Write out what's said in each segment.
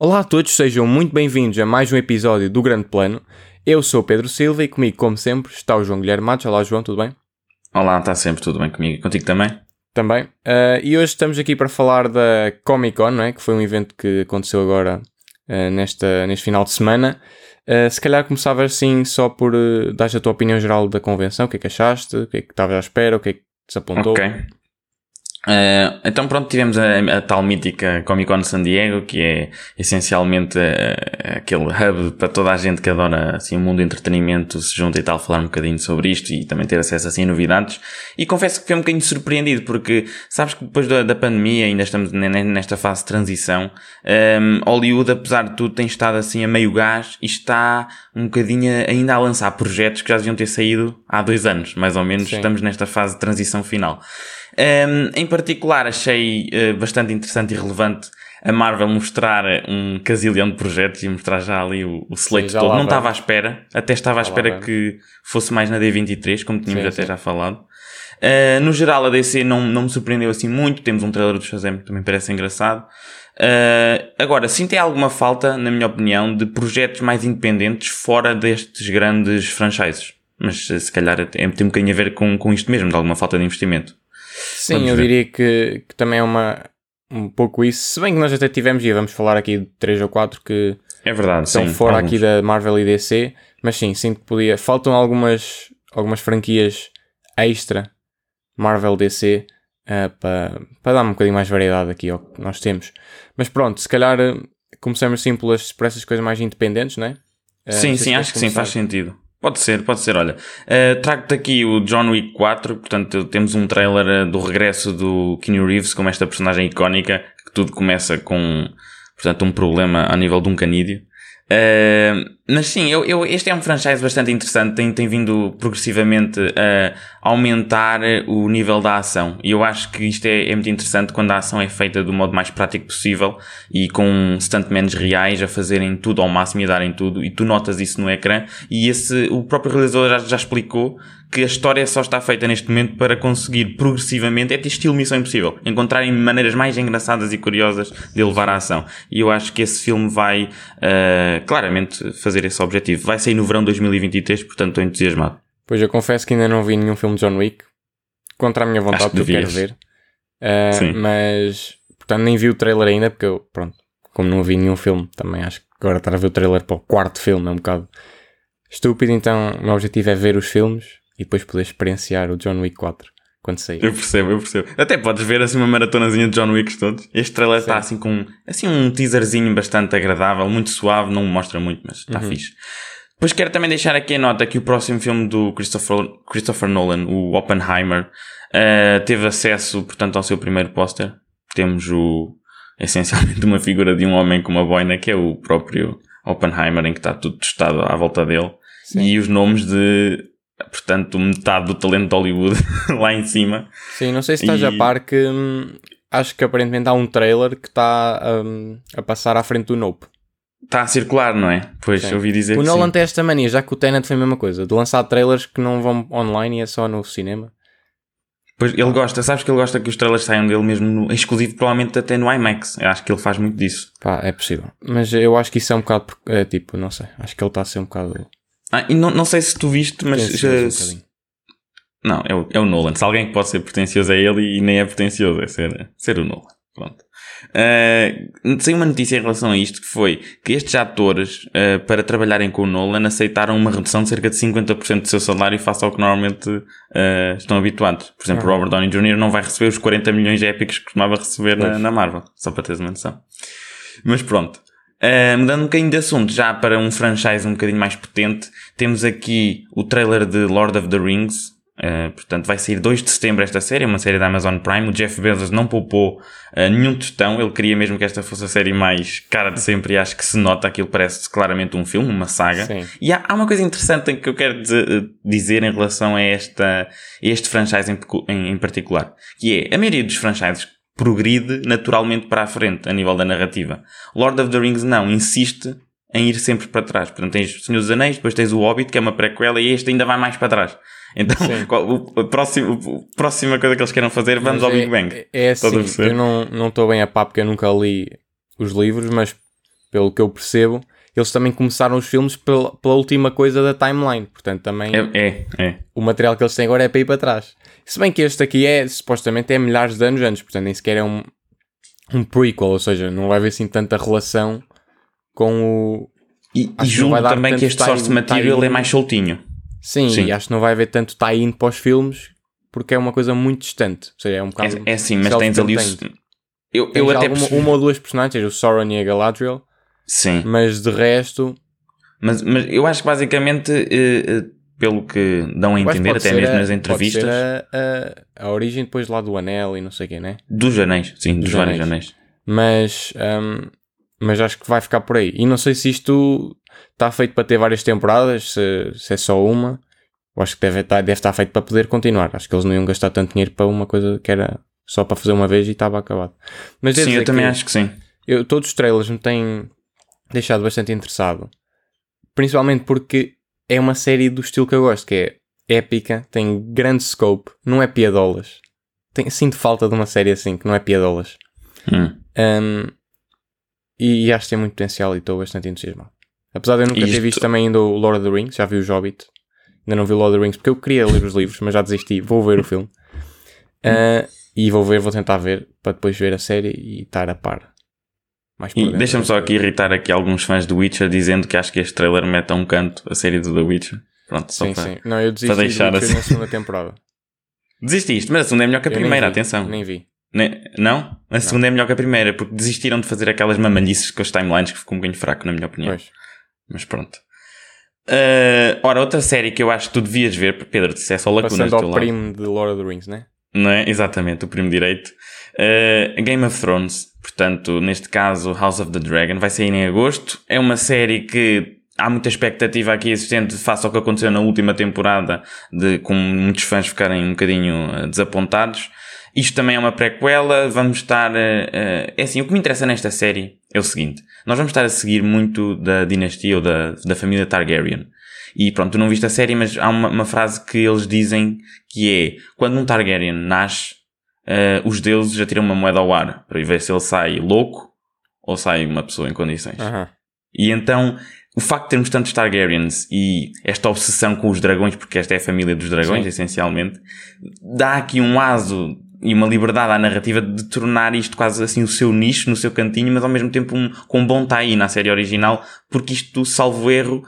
Olá a todos, sejam muito bem-vindos a mais um episódio do Grande Plano. Eu sou o Pedro Silva e comigo, como sempre, está o João Guilherme Matos. Olá, João, tudo bem? Olá, está sempre tudo bem comigo. Contigo também? Também. Uh, e hoje estamos aqui para falar da Comic Con, não é? que foi um evento que aconteceu agora uh, nesta, neste final de semana. Uh, se calhar começava assim só por uh, dar a tua opinião geral da convenção, o que é que achaste, o que é que estavas à espera, o que é que te apontou. Ok. Uh, então pronto, tivemos a, a, tal mítica Comic Con San Diego, que é essencialmente uh, aquele hub para toda a gente que adora assim, o mundo do entretenimento se junta e tal, falar um bocadinho sobre isto e também ter acesso assim, a novidades. E confesso que fiquei um bocadinho surpreendido, porque sabes que depois da, da pandemia, ainda estamos nesta fase de transição, um, Hollywood, apesar de tudo, tem estado assim a meio gás e está um bocadinho ainda a lançar projetos que já deviam ter saído há dois anos, mais ou menos. Sim. Estamos nesta fase de transição final. Um, em particular, achei uh, bastante interessante e relevante a Marvel mostrar um casilhão de projetos e mostrar já ali o, o slate sim, todo. Não estava à espera, até estava à espera que fosse mais na D23, como tínhamos sim, até sim. já falado. Uh, no geral, a DC não, não me surpreendeu assim muito. Temos um trailer do Shazam que também parece engraçado. Uh, agora, sim tem alguma falta, na minha opinião, de projetos mais independentes fora destes grandes franchises. Mas se calhar tem um bocadinho a ver com, com isto mesmo, de alguma falta de investimento. Sim, vamos eu ver. diria que, que também é uma, um pouco isso. Se bem que nós até tivemos, e vamos falar aqui de 3 ou 4 que é verdade, estão sim, fora alguns. aqui da Marvel e DC, mas sim, sinto que podia. Faltam algumas, algumas franquias extra Marvel DC uh, eh, para, para dar um bocadinho mais variedade aqui ao que nós temos. Mas pronto, se calhar eh, começamos assim pelas, por essas coisas mais independentes, não é? Uh, sim, sim, acho que sim, faz sentido. Pode ser, pode ser. Olha, uh, trago-te aqui o John Wick 4. Portanto, temos um trailer uh, do regresso do Keanu Reeves como esta personagem icónica, que tudo começa com, portanto, um problema a nível de um canídeo. Uh, mas sim, eu, eu, este é um franchise bastante interessante, tem, tem vindo progressivamente a aumentar o nível da ação. E eu acho que isto é, é muito interessante quando a ação é feita do modo mais prático possível e com stuntmans reais a fazerem tudo ao máximo e a darem tudo. E tu notas isso no ecrã. E esse, o próprio realizador já, já explicou que a história só está feita neste momento para conseguir progressivamente, é de estilo Missão Impossível, encontrarem maneiras mais engraçadas e curiosas de levar a ação. E eu acho que esse filme vai uh, claramente fazer esse objetivo. Vai sair no verão de 2023, portanto estou entusiasmado. Pois eu confesso que ainda não vi nenhum filme de John Wick, contra a minha vontade, porque eu quero ver. Uh, mas, portanto, nem vi o trailer ainda, porque eu, pronto, como não vi nenhum filme, também acho que agora estar a ver o trailer para o quarto filme é um bocado estúpido. Então, o meu objetivo é ver os filmes e depois poder experienciar o John Wick 4 quando sair. Eu percebo, eu percebo. Até podes ver assim uma maratonazinha de John Wick todos. Este trailer está assim com assim um teaserzinho bastante agradável, muito suave, não mostra muito, mas está uhum. fixe. Depois quero também deixar aqui a nota que o próximo filme do Christopher, Christopher Nolan, o Oppenheimer, uh, teve acesso, portanto, ao seu primeiro póster. Temos o, essencialmente uma figura de um homem com uma boina, que é o próprio Oppenheimer, em que está tudo testado à volta dele. Sim. E os nomes de portanto, metade do talento de Hollywood lá em cima. Sim, não sei se estás e... a par que hum, acho que aparentemente há um trailer que está hum, a passar à frente do Nope. Está a circular, não é? Pois, sim. ouvi dizer o Nolan sim. tem esta mania, já que o Tenet foi a mesma coisa, de lançar trailers que não vão online e é só no cinema. Pois ele gosta, sabes que ele gosta que os trailers saiam dele mesmo no, exclusivo, provavelmente até no IMAX. Eu acho que ele faz muito disso. Pá, é possível. Mas eu acho que isso é um bocado, é, tipo, não sei, acho que ele está a ser um bocado ah, e não, não sei se tu viste, mas. Já, um não, é o, é o Nolan. Se alguém que pode ser pretencioso é ele e nem é pretencioso, é ser, ser o Nolan. Pronto. Uh, saiu uma notícia em relação a isto que foi que estes atores, uh, para trabalharem com o Nolan, aceitaram uma redução de cerca de 50% do seu salário face ao que normalmente uh, estão habituados. Por exemplo, uhum. Robert Downey Jr. não vai receber os 40 milhões épicos que costumava receber na, na, Marvel, só para teres uma noção. Mas pronto. Uh, mudando um bocadinho de assunto, já para um franchise um bocadinho mais potente, temos aqui o trailer de Lord of the Rings. Uh, portanto, vai sair 2 de setembro esta série, uma série da Amazon Prime. O Jeff Bezos não poupou uh, nenhum tostão, ele queria mesmo que esta fosse a série mais cara de sempre e acho que se nota, aquilo parece claramente um filme, uma saga. Sim. E há, há, uma coisa interessante que eu quero dizer em relação a, esta, a este franchise em, em, em particular, que é a maioria dos franchises progride naturalmente para a frente a nível da narrativa. Lord of the Rings não, insiste em ir sempre para trás. Portanto, tens o Senhor dos Anéis, depois tens o Hobbit, que é uma prequela, e este ainda vai mais para trás. Então, a, próxima, a próxima coisa que eles queiram fazer, vamos mas ao é, Big Bang. É, é assim, eu não estou bem a pá porque eu nunca li os livros, mas pelo que eu percebo, eles também começaram os filmes pela, pela última coisa da timeline. Portanto, também é, é, é, o material que eles têm agora é para ir para trás. Se bem que este aqui é, supostamente, é milhares de anos antes, portanto, nem sequer é um, um prequel, ou seja, não vai haver assim tanta relação com o. E, e julgo também que este source material é mais soltinho. Sim, sim, e acho que não vai haver tanto tie-in para os filmes porque é uma coisa muito distante. Ou seja, é um bocado. É, é sim, mas tens ali o. Eu, eu até alguma, uma ou duas personagens, o Sauron e a Galadriel. Sim. Mas de resto. Mas, mas eu acho que basicamente, uh, uh, pelo que dão a entender, até mesmo a, nas entrevistas. A, a, a, origem depois lá do anel e não sei o quê, né? Dos anéis, sim, dos, dos vários anéis. Mas. Um, mas acho que vai ficar por aí. E não sei se isto está feito para ter várias temporadas, se, se é só uma. Eu acho que deve estar, deve estar feito para poder continuar. Acho que eles não iam gastar tanto dinheiro para uma coisa que era só para fazer uma vez e estava acabado. Mas sim, eu também acho que sim. Eu, todos os trailers me têm deixado bastante interessado. Principalmente porque é uma série do estilo que eu gosto, que é épica, tem grande scope, não é piadolas. Tem, sinto falta de uma série assim, que não é piadolas. Hum. Um, e, e, acho que tem muito potencial e estou bastante entusiasmado. Apesar de eu nunca Isto... ter visto também ainda o Lord of the Rings, já vi o Hobbit. Ainda não vi o Lord of the Rings porque eu queria ler os livros, mas já desisti. Vou ver o filme. Uh, e vou ver, vou tentar ver para depois ver a série e estar a par. E deixa-me só aqui irritar aqui alguns fãs do Witcher dizendo que acho que este trailer mete a um canto a série do The Witcher. Pronto, só sim, para, sim. Não, eu desisti para deixar assim. na segunda temporada. Desististe, mas a segunda é melhor que a eu primeira, nem vi, atenção. Nem vi. Ne não? A segunda não. é melhor que a primeira, porque desistiram de fazer aquelas mamalhices com os timelines que ficou um bocadinho fraco, na minha opinião. Pois. Mas pronto. Uh, ora, outra série que eu acho que tu devias ver, Pedro, se é só lacunas Passando ao primo de Lord of the Rings, né? Não é? Exatamente, o primo direito. Uh, Game of Thrones, portanto, neste caso House of the Dragon, vai sair em agosto. É uma série que há muita expectativa aqui existente face ao que aconteceu na última temporada, de com muitos fãs ficarem um bocadinho uh, desapontados. Isto também é uma prequela, vamos estar. Uh, uh, é assim, o que me interessa nesta série é o seguinte: nós vamos estar a seguir muito da dinastia ou da, da família Targaryen. E pronto, tu não viste a série, mas há uma, uma frase que eles dizem que é: quando um Targaryen nasce, uh, os deuses já tiram uma moeda ao ar para ver se ele sai louco ou sai uma pessoa em condições. Uhum. E então, o facto de termos tantos Targaryens e esta obsessão com os dragões, porque esta é a família dos dragões, Sim. essencialmente, dá aqui um aso e uma liberdade à narrativa de tornar isto quase assim o seu nicho, no seu cantinho, mas ao mesmo tempo um, com um bom tie na série original, porque isto, salvo erro,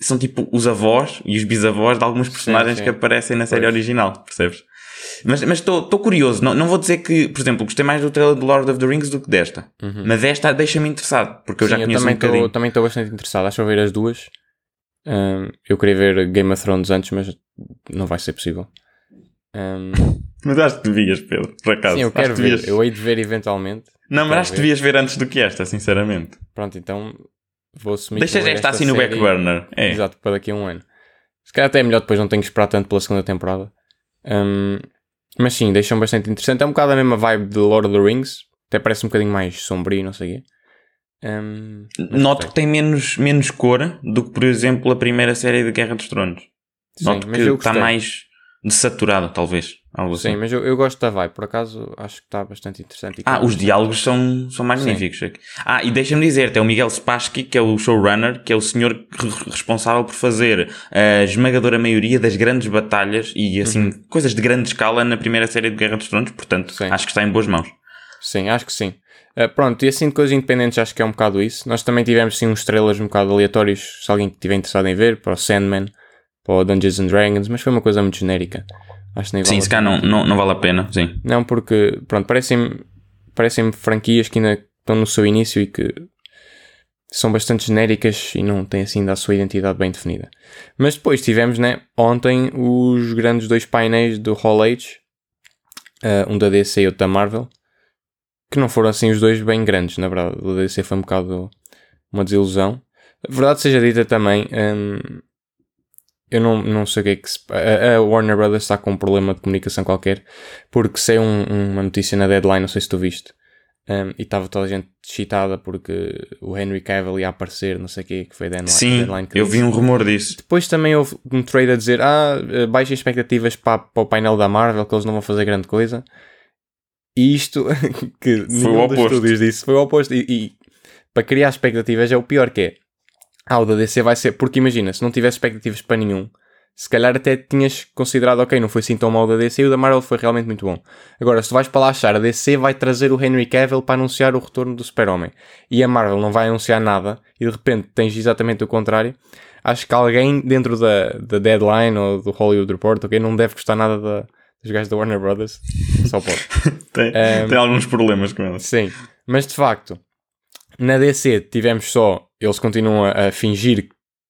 são tipo os avós e os bisavós de alguns personagens sim, sim. que aparecem na série pois. original, percebes? Mas estou curioso, não, não vou dizer que, por exemplo, gostei mais do trailer de Lord of the Rings do que desta, uhum. mas esta deixa-me interessado, porque eu já conheço eu também um também estou bastante interessado, acho que vou ver as duas. Um, eu queria ver Game of Thrones antes, mas não vai ser possível. Um... Mas acho que devias, Pedro, por acaso. Sim, eu quero ver. Devias... Eu hei de ver eventualmente. Não, mas acho que devias ver antes do que esta, sinceramente. Pronto, então vou assumir Deixa esta, esta assim no back burner. É. Exato, para daqui a um ano. Se calhar até é melhor depois, não tenho que esperar tanto pela segunda temporada. Um, mas sim, deixam bastante interessante. É um bocado a mesma vibe de Lord of the Rings. Até parece um bocadinho mais sombrio, não sei o quê. Um, Noto que tem menos, menos cor do que, por exemplo, a primeira série de Guerra dos Tronos. Sim, Noto que está mais desaturado, talvez. Algo Sim, assim. mas eu, eu gosto da vibe, por acaso acho que está bastante interessante. Ah, os diálogos são, são magníficos. Sim. Ah, e deixa-me dizer, tem o Miguel Spassky, que é o showrunner, que é o senhor responsável por fazer a esmagadora maioria das grandes batalhas e assim, uhum. coisas de grande escala na primeira série de Guerra dos Tronos, portanto, Sim. acho que está em boas mãos. Sim, acho que sim. Uh, pronto, e assim de coisas independentes acho que é um bocado isso. Nós também tivemos sim uns trailers um bocado aleatórios, se alguém estiver interessado em ver, para o Sandman, para o Dungeons and Dragons, mas foi uma coisa muito genérica. Acho que nem sim, vale se cá não, não, não vale a pena, sim. Não, porque, pronto, parecem-me parecem franquias que ainda estão no seu início e que são bastante genéricas e não têm assim ainda a sua identidade bem definida. Mas depois tivemos, né, ontem os grandes dois painéis do Hall Age, uh, um da DC e outro da Marvel, que não foram assim os dois bem grandes, na verdade. O da DC foi um bocado uma desilusão. A verdade seja dita também, um, eu não, não sei o que é que se. A, a, Warner Brothers está com um problema de comunicação qualquer, porque saiu um, uma notícia na deadline, não sei se tu viste, Um, e estava toda a gente excitada porque o Henry Cavill ia aparecer, não sei o que, que foi deadline. Sim, deadline eu vi um rumor disso. Depois também houve um trade a dizer: ah, eh, baixem expectativas para, para o painel da Marvel, que eles não vão fazer grande coisa. E isto, que foi o oposto. estúdios disse, foi o oposto. E, e, para criar expectativas é o pior que é. Ah, o da DC vai ser. Porque imagina, se não tivesse expectativas para nenhum, se calhar até tinhas considerado, ok, não foi assim tão mal da DC e o da Marvel foi realmente muito bom. Agora, se tu vais para lá achar, a DC vai trazer o Henry Cavill para anunciar o retorno do Super-Homem e a Marvel não vai anunciar nada e de repente tens exatamente o contrário, acho que alguém dentro da, da Deadline ou do Hollywood Report, ok, não deve gostar nada da, dos gajos da Warner Brothers. Só pode. tem, um, tem alguns problemas com eles. Sim, mas de facto, na DC tivemos só, eles continuam a, a fingir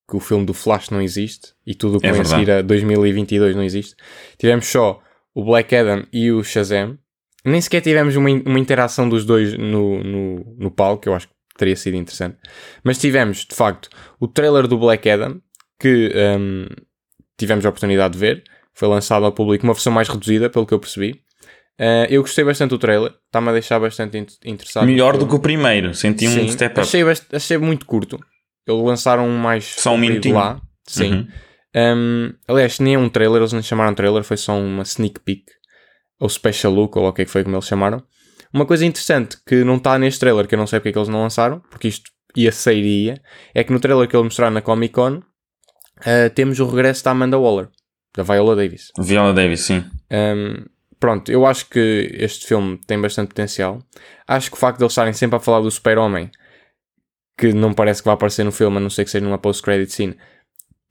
que o filme do Flash não existe e tudo o que é vem a seguir a 2022 não existe. Tivemos só o Black Adam e o Shazam. Nem sequer tivemos uma, uma interação dos dois no, no, no palco, que eu acho que teria sido interessante. Mas tivemos, de facto, o trailer do Black Adam, que um, tivemos a oportunidade de ver. Foi lançado ao público uma versão mais reduzida, pelo que eu percebi. Uh, eu gostei bastante do trailer, está-me a deixar bastante interessado. Melhor do que o primeiro, senti Sim, um step up. Achei, achei muito curto. Eles lançaram um mais só um minutinho lá. Sim. Uhum. Um, aliás, nem é um trailer, eles não chamaram trailer, foi só uma sneak peek. Ou special look, ou o que é que foi como eles chamaram. Uma coisa interessante que não está neste trailer, que eu não sei porque é que eles não lançaram, porque isto ia sairia, é que no trailer que eles mostraram na Comic Con uh, temos o regresso da Amanda Waller, da Viola Davis. Viola Davis, sim. Um, pronto, eu acho que este filme tem bastante potencial. Acho que o facto de eles estarem sempre a falar do Super-Homem que não parece que vai aparecer no filme, a não ser que seja numa post-credit scene,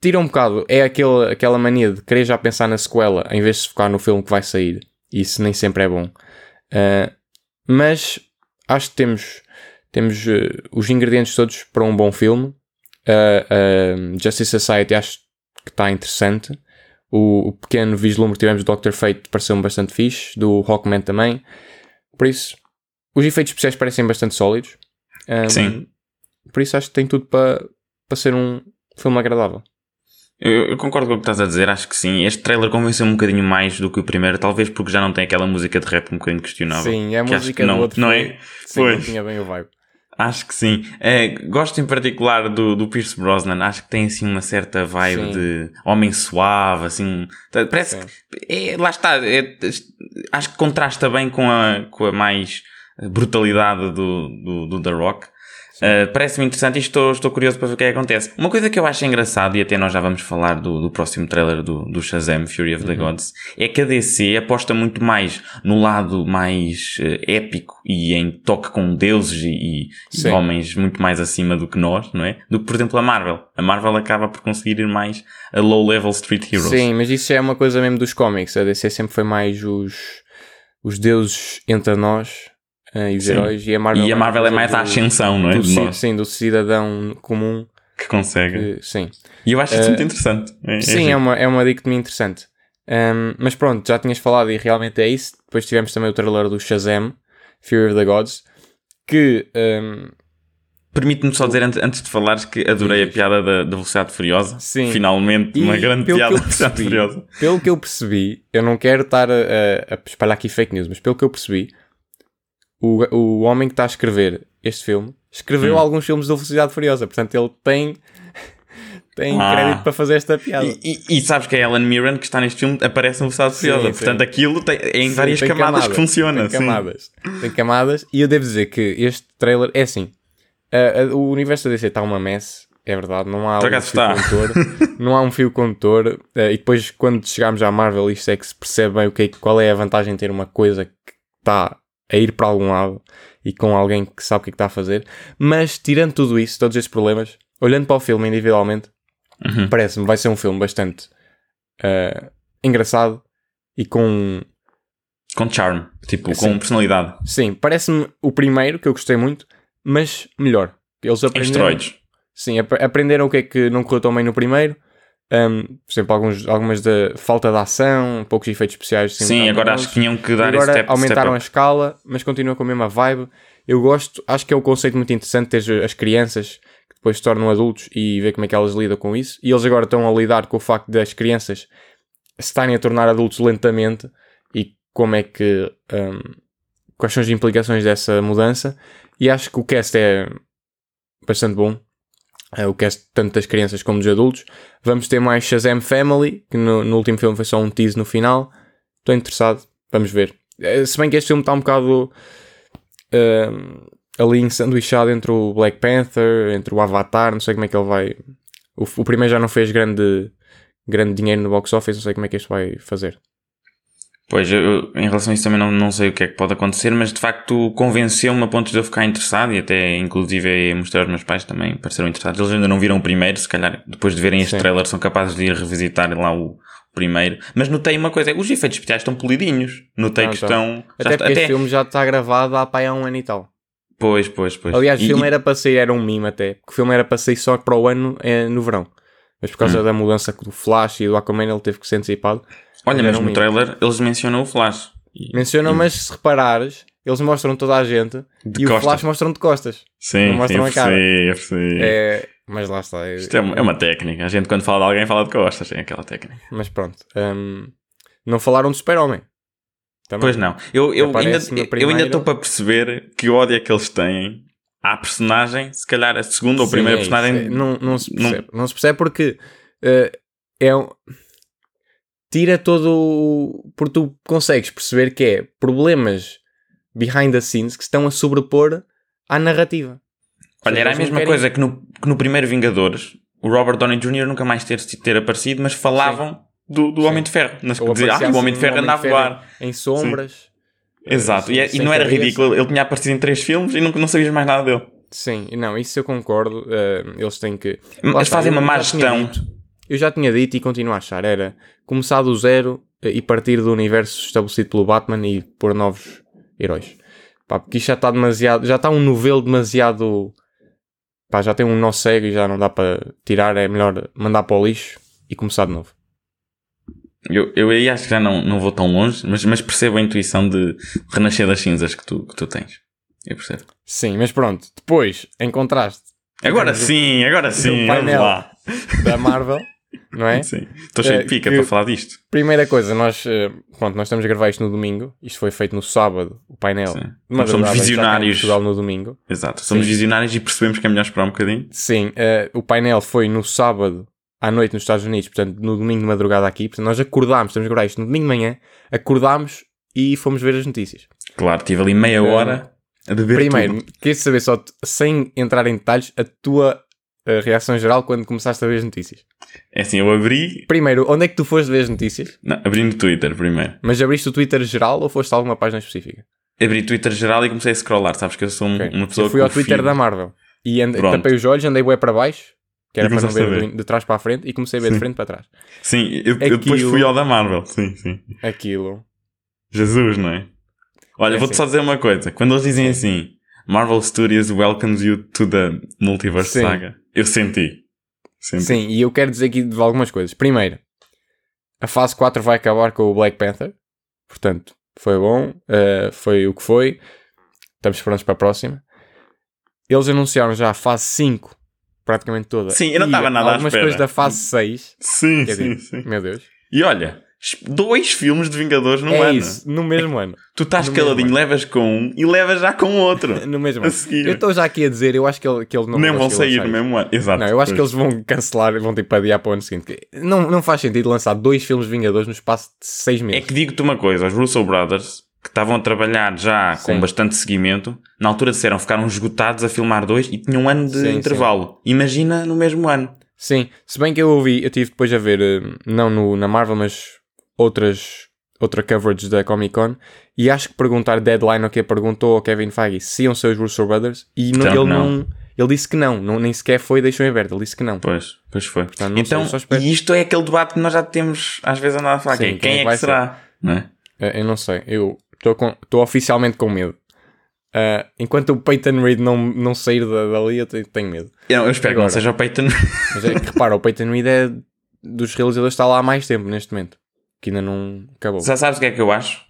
tira um bocado. É aquele, aquela mania de querer já pensar na sequela em vez de focar no filme que vai sair. Isso nem sempre é bom. Uh, mas acho que temos, temos uh, os ingredientes todos para um bom filme. Uh, Justice Society acho que está interessante. O, o, pequeno vislumbre que tivemos do Doctor Fate pareceu-me bastante fixe. Do Hawkman também. Por isso, os efeitos especiais parecem bastante sólidos. Um, Sim. Por isso acho que tem tudo para, para ser um filme agradável. Eu, eu, concordo com o que estás a dizer, acho que sim. Este trailer convenceu um bocadinho mais do que o primeiro, talvez porque já não tem aquela música de rap um bocadinho questionável. Sim, é a música não, do outro não é? Sim, não tinha bem o vibe. Acho que sim. É, gosto em particular do, do Pierce Brosnan. Acho que tem assim uma certa vibe sim. de homem suave, assim. Parece sim. que. É, lá está. É, acho que contrasta bem com a, com a mais brutalidade do, do, do The Rock. Uh, Parece-me interessante e estou, estou curioso para ver o que é que acontece. Uma coisa que eu acho engraçado, e até nós já vamos falar do, do próximo trailer do, do Shazam, Fury of the uhum. Gods, é que a DC aposta muito mais no lado mais uh, épico e em toque com deuses e, e homens muito mais acima do que nós, não é? Do que, por exemplo, a Marvel. A Marvel acaba por conseguir ir mais a low-level street heroes. Sim, mas isso é uma coisa mesmo dos cómics. A DC sempre foi mais os, os deuses entre nós uh, e os sim. heróis. E a Marvel, e a Marvel é mais do, a ascensão, não é? Do, sim, do cidadão comum. Que consegue. Que, sim. E eu acho isso uh, muito interessante. É, sim, é, é, uma, é uma muito interessante. Um, mas pronto, já tinhas falado e realmente é isso. Depois tivemos também o trailer do Shazam, Fear of the Gods, que... Um, Permite-me só dizer, antes, antes de falares, que adorei a piada da, da Velocidade Furiosa. Sim. Finalmente, e uma grande piada da Velocidade Furiosa. Pelo que eu percebi, eu não quero estar a, a espalhar aqui fake news, mas pelo que eu percebi, o, o homem que está a escrever este filme escreveu hum. alguns filmes da Velocidade Furiosa, portanto ele tem tem ah. crédito para fazer esta piada. E, e, e, sabes que a Ellen Mirren, que está neste filme, aparece na Velocidade Furiosa, sim, portanto aquilo tem, é em sim, várias camadas, camadas, que funciona. Tem camadas, tem camadas, e eu devo dizer que este trailer é assim: uh, uh, o universo da DC está uma mess. É verdade, não há um fio está. condutor, não há um fio condutor, uh, e depois quando chegarmos à Marvel isto é que se percebe bem o que é, qual é a vantagem de ter uma coisa que está a ir para algum lado e com alguém que sabe o que, é que está a fazer. Mas tirando tudo isso, todos estes problemas, olhando para o filme individualmente, uhum. parece-me vai ser um filme bastante uh, engraçado e com. Com charme, tipo, com personalidade. Sim, parece-me o primeiro que eu gostei muito, mas melhor. Eles aprenderam. Sim, ap aprenderam o que é que não correu tão bem no primeiro um, por exemplo, alguns, algumas da falta de ação, poucos efeitos especiais. Sim, agora acho que tinham que dar agora step, aumentaram step a escala, mas continua com a mesma vibe. Eu gosto, acho que é um conceito muito interessante ter as crianças que depois se tornam adultos e ver como é que elas lidam com isso. E eles agora estão a lidar com o facto das crianças se estarem a tornar adultos lentamente e como é que um, quais são as implicações dessa mudança. E acho que o cast é bastante bom. É o cast tanto das crianças como dos adultos. Vamos ter mais Shazam Family, que no, no último filme foi só um tease no final. Estou interessado, vamos ver. Eh, se bem que este filme está um bocado uh, ali ensanduichado entre o Black Panther, entre o Avatar, não sei como é que ele vai. O, o primeiro já não fez grande, grande dinheiro no box office, não sei como é que este vai fazer. Pois, eu, em relação a isso também não, não sei o que é que pode acontecer, mas de facto convenceu-me a ponto de eu ficar interessado e até inclusive mostrar aos meus pais também pareceram interessados. Eles ainda não viram o primeiro, se calhar depois de verem este Sim. trailer são capazes de ir revisitar lá o primeiro. Mas notei uma coisa, os efeitos especiais estão polidinhos. Notei não, que estão... Até porque até... este filme já está gravado há pai há um ano e tal. Pois, pois, pois. Aliás, o filme e... era para sair, era um mime até, porque o filme era para sair só para o ano é, no verão. Mas por causa hum. da mudança do Flash e do Aquaman ele teve que ser antecipado. Olha, mesmo no trailer eles mencionam o Flash. Mencionam, mas se reparares, eles mostram toda a gente de e costas. o Flash mostram de costas. Sim, não mostram sim, a cara. Sim. É, mas lá está. É, Isto é, é, uma técnica. A gente quando fala de alguém fala de costas, é aquela técnica. Mas pronto. Um, não falaram de Super-Homem. Pois não. Eu, eu ainda estou para perceber que ódio é que eles têm à personagem, se calhar a segunda ou a primeira é personagem. É, não, não se percebe. Não, não se percebe porque uh, é um tira todo. Porque tu consegues perceber que é problemas behind the scenes que estão a sobrepor à narrativa. Olha, era a mesma coisa que no, que no primeiro Vingadores, o Robert Downey Jr. nunca mais ter, ter aparecido, mas falavam do, do Homem de Ferro. Nas, dizer, ah, o Homem de Ferro um andava a voar. Em sombras. Sim. Exato, e, é, e não era cabeça. ridículo. Ele tinha aparecido em três filmes e não, não sabias mais nada dele. Sim, não, isso eu concordo. Uh, eles têm que. Mas fazem uma má gestão eu já tinha dito e continuo a achar, era começar do zero eh, e partir do universo estabelecido pelo Batman e pôr novos heróis. Pá, porque isto já está demasiado, já está um novelo demasiado, pá, já tem um nó cego e já não dá para tirar, é melhor mandar para o lixo e começar de novo. Eu, eu aí acho que já não, não vou tão longe, mas, mas percebo a intuição de renascer das cinzas que tu, que tu tens. Eu percebo. Sim, mas pronto, depois, em contraste. Agora sim, agora sim, vamos lá. Da Marvel. não é? Sim. Estou cheio de eh, pica para falar disto. Primeira coisa, nós, eh, pronto, nós estamos a gravar isto no domingo. Isto foi feito no sábado, o painel. Sim. Nós somos visionários. no domingo. Exato, somos Sim. visionários e percebemos que é melhor esperar um bocadinho. Sim, uh, o painel foi no sábado à noite nos Estados Unidos, portanto, no domingo de madrugada aqui. Portanto, nós acordámos, estamos a gravar isto no domingo de manhã, acordámos e fomos ver as notícias. Claro, tive ali meia hora a beber Primeiro, queres saber só, sem entrar em detalhes, a tua a reação geral quando começaste a ver as notícias? É assim, eu abri. Primeiro, onde é que tu foste ver as notícias? Não, abri no Twitter primeiro. Mas abriste o Twitter geral ou foste a alguma página específica? Abri o Twitter geral e comecei a scrollar, sabes que eu sou okay. uma pessoa Eu fui ao Twitter da Marvel e andei, tapei os olhos, andei bué para baixo, que era para não ver, de trás para a frente, e comecei a ver sim. de frente para trás. Sim, eu, Aquilo... eu, depois fui ao da Marvel, sim, sim. Aquilo. Jesus, não é? Olha, é vou-te assim. só dizer uma coisa. Quando eles dizem assim, Marvel Studios welcomes you to the Multiverse sim. Saga, eu senti. Sempre. Sim, e eu quero dizer aqui de algumas coisas. Primeiro, a fase 4 vai acabar com o Black Panther. Portanto, foi bom, uh, foi o que foi. Estamos prontos para a próxima. Eles anunciaram já a fase 5, praticamente toda. Sim, eu não estava nada algumas coisas da fase 6. Sim, sim, sim. Meu Deus. E olha, dois filmes de Vingadores no é ano. Isso, no mesmo ano. Tu estás caladinho, levas com um e levas já com outro. no mesmo ano. Eu estou já aqui a dizer, eu acho que, ele, que eles não Nem vão sair no mesmo ano. Exato. Não, eu acho pois. que eles vão cancelar, vão tipo adiar para o ano seguinte. Não, não faz sentido lançar dois filmes de Vingadores no espaço de seis meses. É que digo-te uma coisa, os Russell Brothers, que estavam a trabalhar já sim. com bastante seguimento, na altura disseram ficaram esgotados a filmar dois e tinham um ano de sim, intervalo. Sim. Imagina no mesmo ano. Sim, se bem que eu ouvi, eu tive depois a ver, eh, não no, na Marvel, mas outras, outra coverage da Comic Con e acho que perguntar deadline o que perguntou ao Kevin Feige se iam ser os Russo Brothers e não, ele não. não. ele disse que não, não, nem sequer foi, deixou em aberto, ele disse que não. Pois, pois foi. Portanto, então, sei, e isto é aquele debate que nós já temos às vezes andado a falar. Sim, quem, quem, é, é que será? Não é? Eu não sei, eu estou oficialmente com medo. Uh, enquanto o Peyton Reed não, não sair dali, eu tenho medo. Eu, eu espero Agora, que não seja o Peyton Mas é que repara, o Peyton Reed é dos realizadores está lá há mais tempo neste momento que ainda não acabou. Já sabes o que é que eu acho?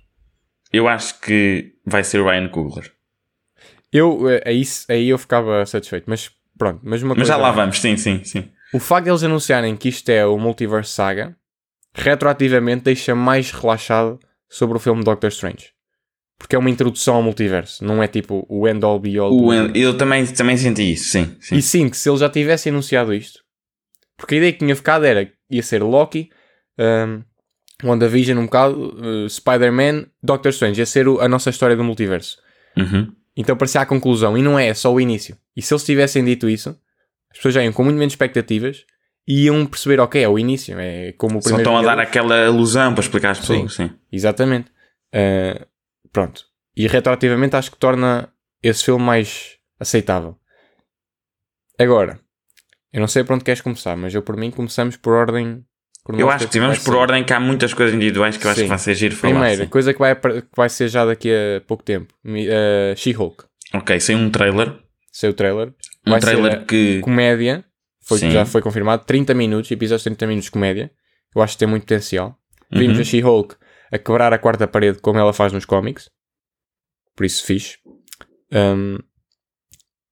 Eu acho que vai ser o Ryan Coogler. Eu, aí, aí eu ficava satisfeito, mas pronto. Mas, uma mas já lá vamos, sim, sim, sim. O facto de eles anunciarem que isto é o Multiverse Saga, retroativamente deixa mais relaxado sobre o filme Doctor Strange. Porque é uma introdução ao multiverso, não é tipo o end all be all. O end, eu também, também senti isso, sim, sim. E sim, que se ele já tivesse anunciado isto, porque a ideia que tinha ficado era ia ser Loki, um, WandaVision um bocado, uh, Spider-Man, Doctor Strange, ia ser o, a nossa história do multiverso. Uhum. Então parecia a conclusão, e não é, é só o início. E se eles tivessem dito isso, as pessoas já iam com muito menos expectativas e iam perceber, ok, é o início, é como o primeiro. Só estão a dar aquela ilusão para explicar às pessoas, sim. sim. Exatamente. Uh, pronto. E retroativamente acho que torna esse filme mais aceitável. Agora, eu não sei para onde queres começar, mas eu por mim começamos por ordem. Eu acho que tivemos por ordem que há muitas coisas individuais que eu acho que vai ser giro falar. Primeiro, coisa que vai, que vai ser já daqui a pouco tempo: uh, She-Hulk. Ok, sem um trailer. Sem o trailer. Um vai trailer que. Comédia. Foi, já foi confirmado. 30 minutos, episódios de 30 minutos de comédia. Eu acho que tem muito potencial. Vimos uhum. a She-Hulk a quebrar a quarta parede como ela faz nos cómics. Por isso fixe. Um,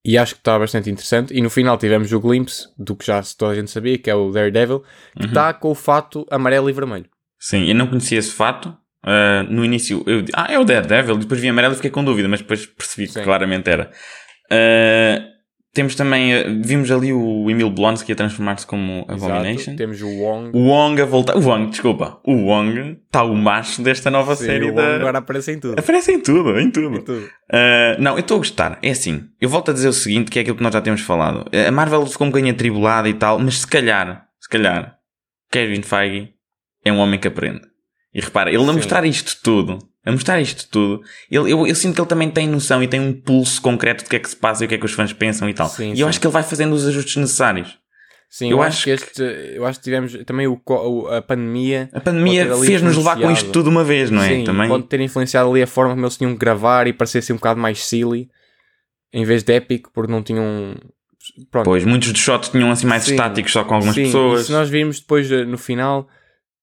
e acho que está bastante interessante. E no final tivemos o glimpse do que já toda a gente sabia, que é o Daredevil, que uhum. está com o fato amarelo e vermelho. Sim, eu não conhecia esse fato. Uh, no início, eu ah, é o Daredevil. Depois vi amarelo e fiquei com dúvida, mas depois percebi Sim. que claramente era. Uh, temos também, eh, vimos ali o Emil Blonsky a transformar-se como Abomination. Exato. Temos o Wong. O Wong a voltar. O Wong, desculpa. O Wong está o macho desta nova Sim, série. O Wong agora aparece em tudo. Aparece em tudo, em tudo. Em tudo. Uh, não, eu estou a gostar. É assim, eu volto a dizer o seguinte, que é aquilo que nós já temos falado. A Marvel ficou um bocadinho atribulada e tal, mas se calhar, se calhar, Kevin Feige é um homem que aprende. E repara, ele não mostrar isto tudo a mostrar isto tudo, ele, eu, eu, sinto que ele também tem noção e tem um pulso concreto do que é que se passa e o que é que os fãs pensam e tal. Sim, e sim. eu acho que ele vai fazendo os ajustes necessários. Sim, eu, eu acho que este, eu acho que tivemos também o, a pandemia. A pandemia fez-nos levar com isto tudo uma vez, não é? Sim, também. pode ter influenciado ali a forma como eles tinham que gravar e parecer assim um bocado mais silly em vez de épico, porque não tinham. Pronto. Pois, muitos dos shots tinham assim mais sim, estáticos só com algumas pessoas. E se nós virmos depois eh, no final,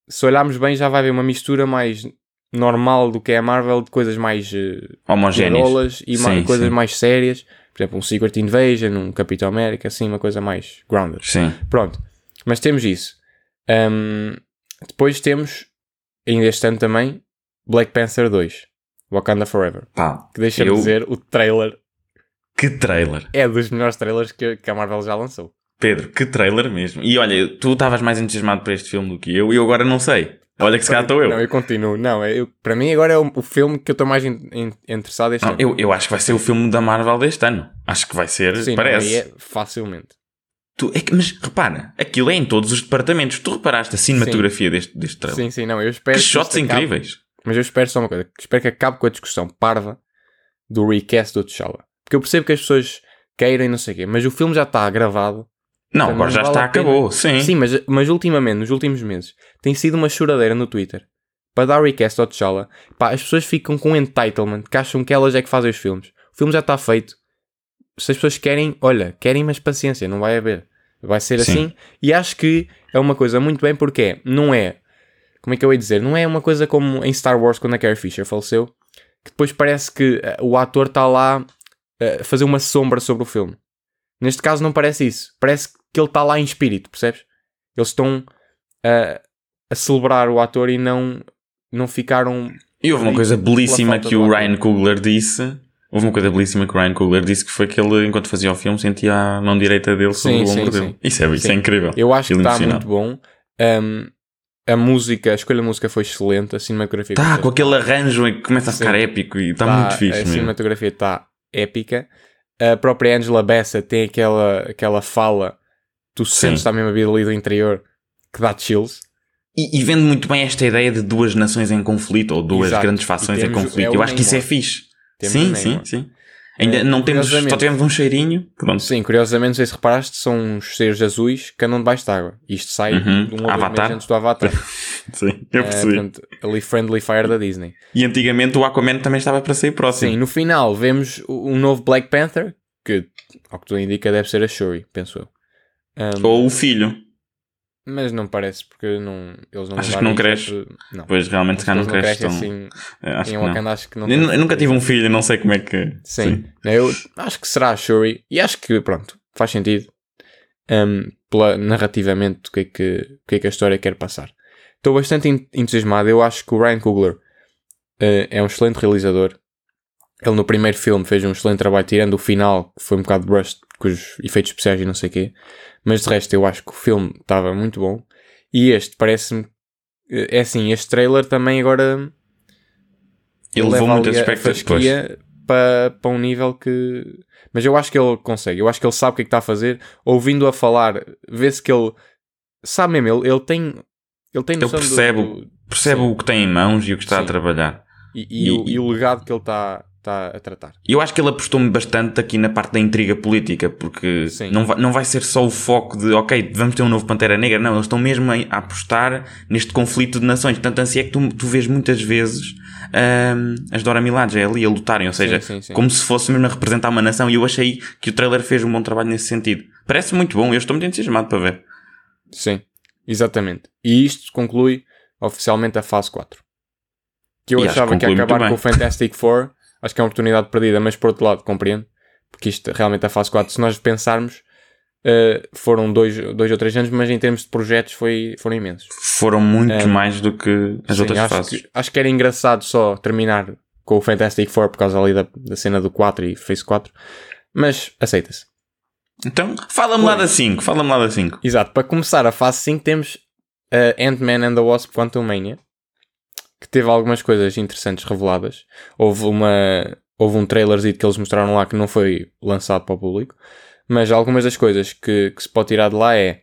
se olharmos bem, já vai haver uma mistura mais normal do que é a Marvel, de coisas mais uh, homogéneas e sim, mais, coisas sim. mais sérias. Por exemplo, um Secret Invasion, um Capitão América, assim, uma coisa mais grounded. Sim. Pronto. Mas temos isso. Um, depois temos, ainda este ano também, Black Panther 2. Wakanda Forever. Pá, que deixa-me eu... dizer, o trailer. Que trailer! É dos melhores trailers que, que a Marvel já lançou. Pedro, que trailer mesmo. E olha, tu estavas mais entusiasmado para este filme do que eu, e eu agora não sei. Olha que se calhar estou eu. Não, eu continuo. Não, eu, para mim agora é o, o filme que eu estou mais in, in, interessado este não, ano. Eu, eu acho que vai ser o filme da Marvel deste ano. Acho que vai ser, Sim, parece. É facilmente. Tu, é que, mas repara, aquilo é em todos os departamentos. Tu reparaste a cinematografia deste, deste trailer? Sim, sim, não. Eu espero que, que shots incríveis. Acabe, mas eu espero só uma coisa. Espero que acabe com a discussão parva do recast do T'Challa. Porque eu percebo que as pessoas queiram e não sei o quê, mas o filme já está gravado não, agora já está, acabou, sim. Sim, mas, mas ultimamente, nos últimos meses, tem sido uma choradeira no Twitter para dar recast ao T'Challa, pá, as pessoas ficam com entitlement, que acham que elas é que fazem os filmes. O filme já está feito. Se as pessoas querem, olha, querem, mas paciência, não vai haver. Vai ser Sim. assim. E acho que é uma coisa muito bem, porque não é, como é que eu ia dizer, não é uma coisa como em Star Wars quando a Carrie Fisher faleceu, que depois parece que uh, o ator está lá uh, a fazer uma sombra sobre o filme. Neste caso não parece isso. Parece que ele está lá em espírito, percebes? Eles estão uh, a celebrar o ator e não não ficaram. E houve uma coisa belíssima que o Ryan Coogler disse. Houve uma coisa belíssima que o Ryan Coogler disse que foi que ele, enquanto fazia o filme, sentia a mão direita dele sobre sim, o ombro sim, dele. Sim. Isso, é, isso é incrível. Eu acho que está muito bom. Um, a música, a escolha da música foi excelente, a cinematografia. Tá, com aquele arranjo que começa a ficar épico e está tá, muito fixe. A mesmo. cinematografia está épica. A própria Angela Bassett tem aquela, aquela fala, tu sentes também uma vida ali do interior que dá chills. E, e, vende muito bem esta ideia de duas nações em conflito, ou duas Exato. grandes fações em conflito. É Eu acho que isso é fixe. Sim, sim, sim. Ainda é, não temos, só tivemos um cheirinho. Pronto. Sim, curiosamente, não sei se reparaste, são uns seres azuis que andam debaixo d'água. Isto sai uhum. de um Avatar. antes do Avatar. sim, eu é, percebi. É, portanto, ali Friendly Fire da Disney. E antigamente o Aquaman também estava para sair próximo. Sim, no final vemos um novo Black Panther, que, ao que tu indica, deve ser a Shuri, penso eu. Um, Ou o filho. Mas não parece, porque não, eles não Achas que não cresce? Não. Pois realmente se cá não cresce tão... assim. É, acho Wakanda acho que não. Eu, eu nunca tive um filho, não sei como é que. Sim. Sim. Eu acho que será a Shuri. E acho que, pronto, faz sentido. Um, pela, narrativamente, o que, é que, o que é que a história quer passar. Estou bastante entusiasmado. Eu acho que o Ryan Coogler uh, é um excelente realizador. Ele no primeiro filme fez um excelente trabalho, tirando o final, que foi um bocado brushed com os efeitos especiais e não sei o quê. Mas de resto, eu acho que o filme estava muito bom. E este parece-me. É assim, este trailer também agora. Ele levou muitas expectativas para, para um nível que. Mas eu acho que ele consegue. Eu acho que ele sabe o que é que está a fazer. Ouvindo a falar, vê-se que ele. Sabe mesmo, ele, ele tem. Ele tem ele percebe, do, percebe o que tem em mãos e o que está Sim. a trabalhar. E, e, e, o, e, o, legado que ele está, está a tratar. Eu acho que ele apostou-me bastante aqui na parte da intriga política, porque não vai, não vai ser só o foco de, ok, vamos ter um novo Pantera Negra. Não, eles estão mesmo a, apostar neste conflito de nações. Tanto assim é que tu, tu vês muitas vezes um, as Dora Milaje ali a lutarem, ou seja, sim, sim, sim. como se fosse mesmo a representar uma nação. E eu achei que o trailer fez um bom trabalho nesse sentido. Parece muito bom, eu estou muito entusiasmado para ver. Sim, exatamente. E isto conclui oficialmente a fase 4. Que eu e achava que ia acabar com o Fantastic Four, acho que é uma oportunidade perdida, mas por outro lado, compreendo, porque isto realmente a fase 4, se nós pensarmos, uh, foram dois, dois ou três anos, mas em termos de projetos foi, foram imensos. Foram muito uh, mais do que as sim, outras acho fases. Que, acho que era engraçado só terminar com o Fantastic Four por causa ali da, da cena do 4 e Phase 4, mas aceita-se. Então, fala-me lá da 5, fala-me lá da 5. Exato, para começar a fase 5 temos uh, Ant-Man and the Wasp Quantum Mania, que teve algumas coisas interessantes reveladas. Houve uma houve um trailerzinho que eles mostraram lá que não foi lançado para o público, mas algumas das coisas que, que se pode tirar de lá é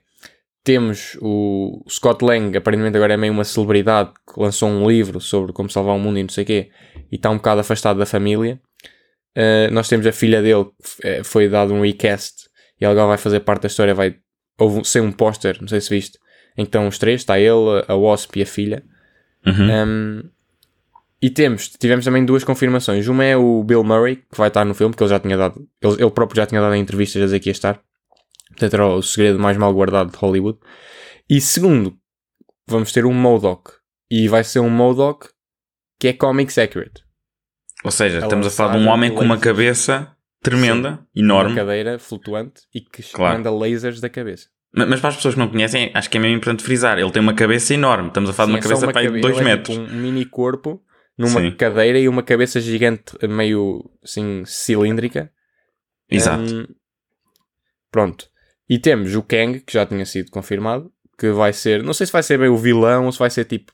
temos o Scott Lang, aparentemente agora é meio uma celebridade, que lançou um livro sobre como salvar o mundo e não sei o quê, e está um bocado afastado da família. Uh, nós temos a filha dele, que foi dado um recast, e ela vai fazer parte da história, vai houve, ser um póster, não sei se viste, então os três, está ele, a Wasp e a filha. Uhum. Um, e temos, tivemos também duas confirmações. Uma é o Bill Murray, que vai estar no filme, que ele já tinha dado, ele, ele próprio já tinha dado em entrevistas a dizer que ia estar. Portanto, era o segredo mais mal guardado de Hollywood. E segundo, vamos ter um Modoc. E vai ser um Modoc que é comics accurate. Ou seja, Ela estamos a falar de um homem com uma cabeça tremenda, Sim, enorme. Uma cadeira flutuante e que claro. manda lasers da cabeça. Mas para as pessoas que não conhecem, acho que é mesmo importante frisar. Ele tem uma cabeça enorme. Estamos a falar Sim, de uma é cabeça uma para 2 é metros. É tipo um mini corpo numa Sim. cadeira e uma cabeça gigante, meio assim cilíndrica. Exato. Um, pronto. E temos o Kang, que já tinha sido confirmado, que vai ser, não sei se vai ser bem o vilão ou se vai ser tipo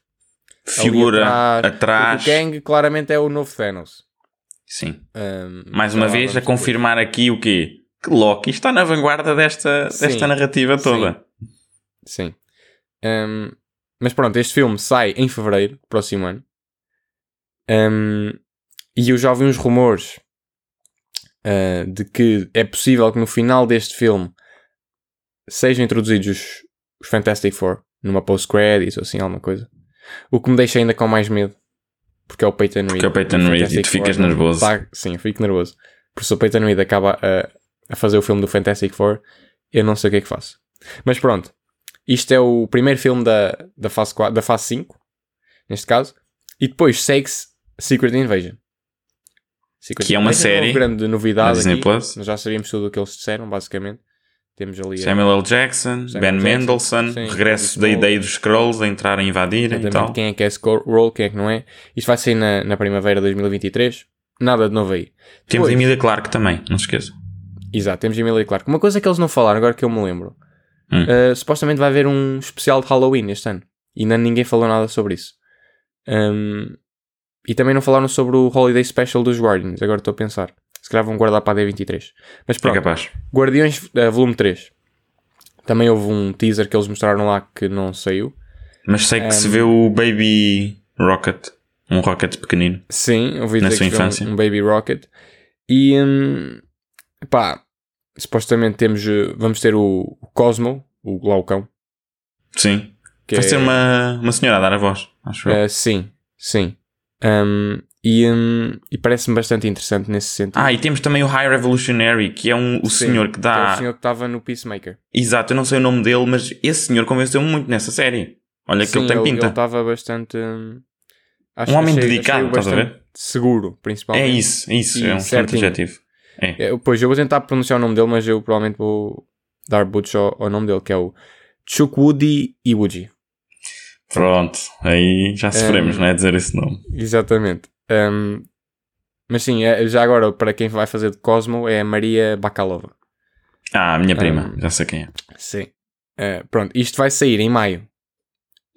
figura atrás. atrás. O Kang claramente é o novo Thanos. Sim. Um, Mais uma vez a confirmar aqui o quê? Que Loki está na vanguarda desta, sim, desta narrativa toda. Sim. sim. Um, mas pronto, este filme sai em fevereiro, próximo ano. Um, e eu já ouvi uns rumores uh, de que é possível que no final deste filme sejam introduzidos os, os Fantastic Four numa post-credits ou assim, alguma coisa. O que me deixa ainda com mais medo. Porque é o Peyton Reed. Porque é o Peyton Reed e tu ficas nervoso. Tá, sim, eu fico nervoso. Porque se o Peyton Reed acaba a, a fazer o filme do Fantastic Four, eu não sei o que é que faço. Mas pronto. Isto é o primeiro filme da, da, fase, 4, da fase 5, neste caso. E depois segue-se Secret Invasion. Secret que é uma série. É uma grande novidade aqui. Plus. Nós já sabíamos tudo o que eles disseram, basicamente. Temos ali Samuel L. Jackson, Samuel Ben Mendelsohn, sim, regresso da ideia dos Scrolls a entrar a invadir e tal. Quem é que é Scroll, quem é que não é. Isto vai sair na, na primavera de 2023. Nada de novo aí. Temos Emilia Clarke também, não se esqueça. Exato, temos Emilia Clarke. Uma coisa que eles não falaram, agora que eu me lembro. Hum. Uh, supostamente vai haver um especial de Halloween este ano. E ainda ninguém falou nada sobre isso. Um, e também não falaram sobre o Holiday Special dos Guardians. Agora estou a pensar. Se calhar vão guardar para a D23. Mas pronto. É capaz. Guardiões uh, Volume 3. Também houve um teaser que eles mostraram lá que não saiu. Mas sei que um, se vê o Baby Rocket. Um Rocket pequenino. Sim, ouvi dizer na sua infância. Um, um, Baby Rocket. E um, pá, supostamente temos, eh, vamos ter o Cosmo, o Glaucão. Sim. Vai é, ser uma, uma senhora a dar a voz, acho uh, eu. Sim, sim. Um, e, um, e parece-me bastante interessante nesse sentido. Ah, e temos também o High Revolutionary, que é um, o Sim, senhor que dá. Que é o senhor que estava no Peacemaker. Exato, eu não sei o nome dele, mas esse senhor convenceu-me muito nessa série. Olha Sim, que ele tem pinta. Ele estava bastante. Acho, um homem achei, dedicado, achei estás a ver? Seguro, principalmente. É isso, é isso, e é um excelente adjetivo. É. é. Pois eu vou tentar pronunciar o nome dele, mas eu provavelmente vou dar butch ao, ao nome dele, que é o Chukwudi Iwuji. Pronto, aí já sofremos, um, não é? Dizer esse nome. Exatamente. Um, Mas sim, é, já agora, para quem vai fazer de Cosmo, é a Maria Bakalova. Ah, a minha prima, um, já sei quem é. Sim. Uh, pronto, isto vai sair em maio.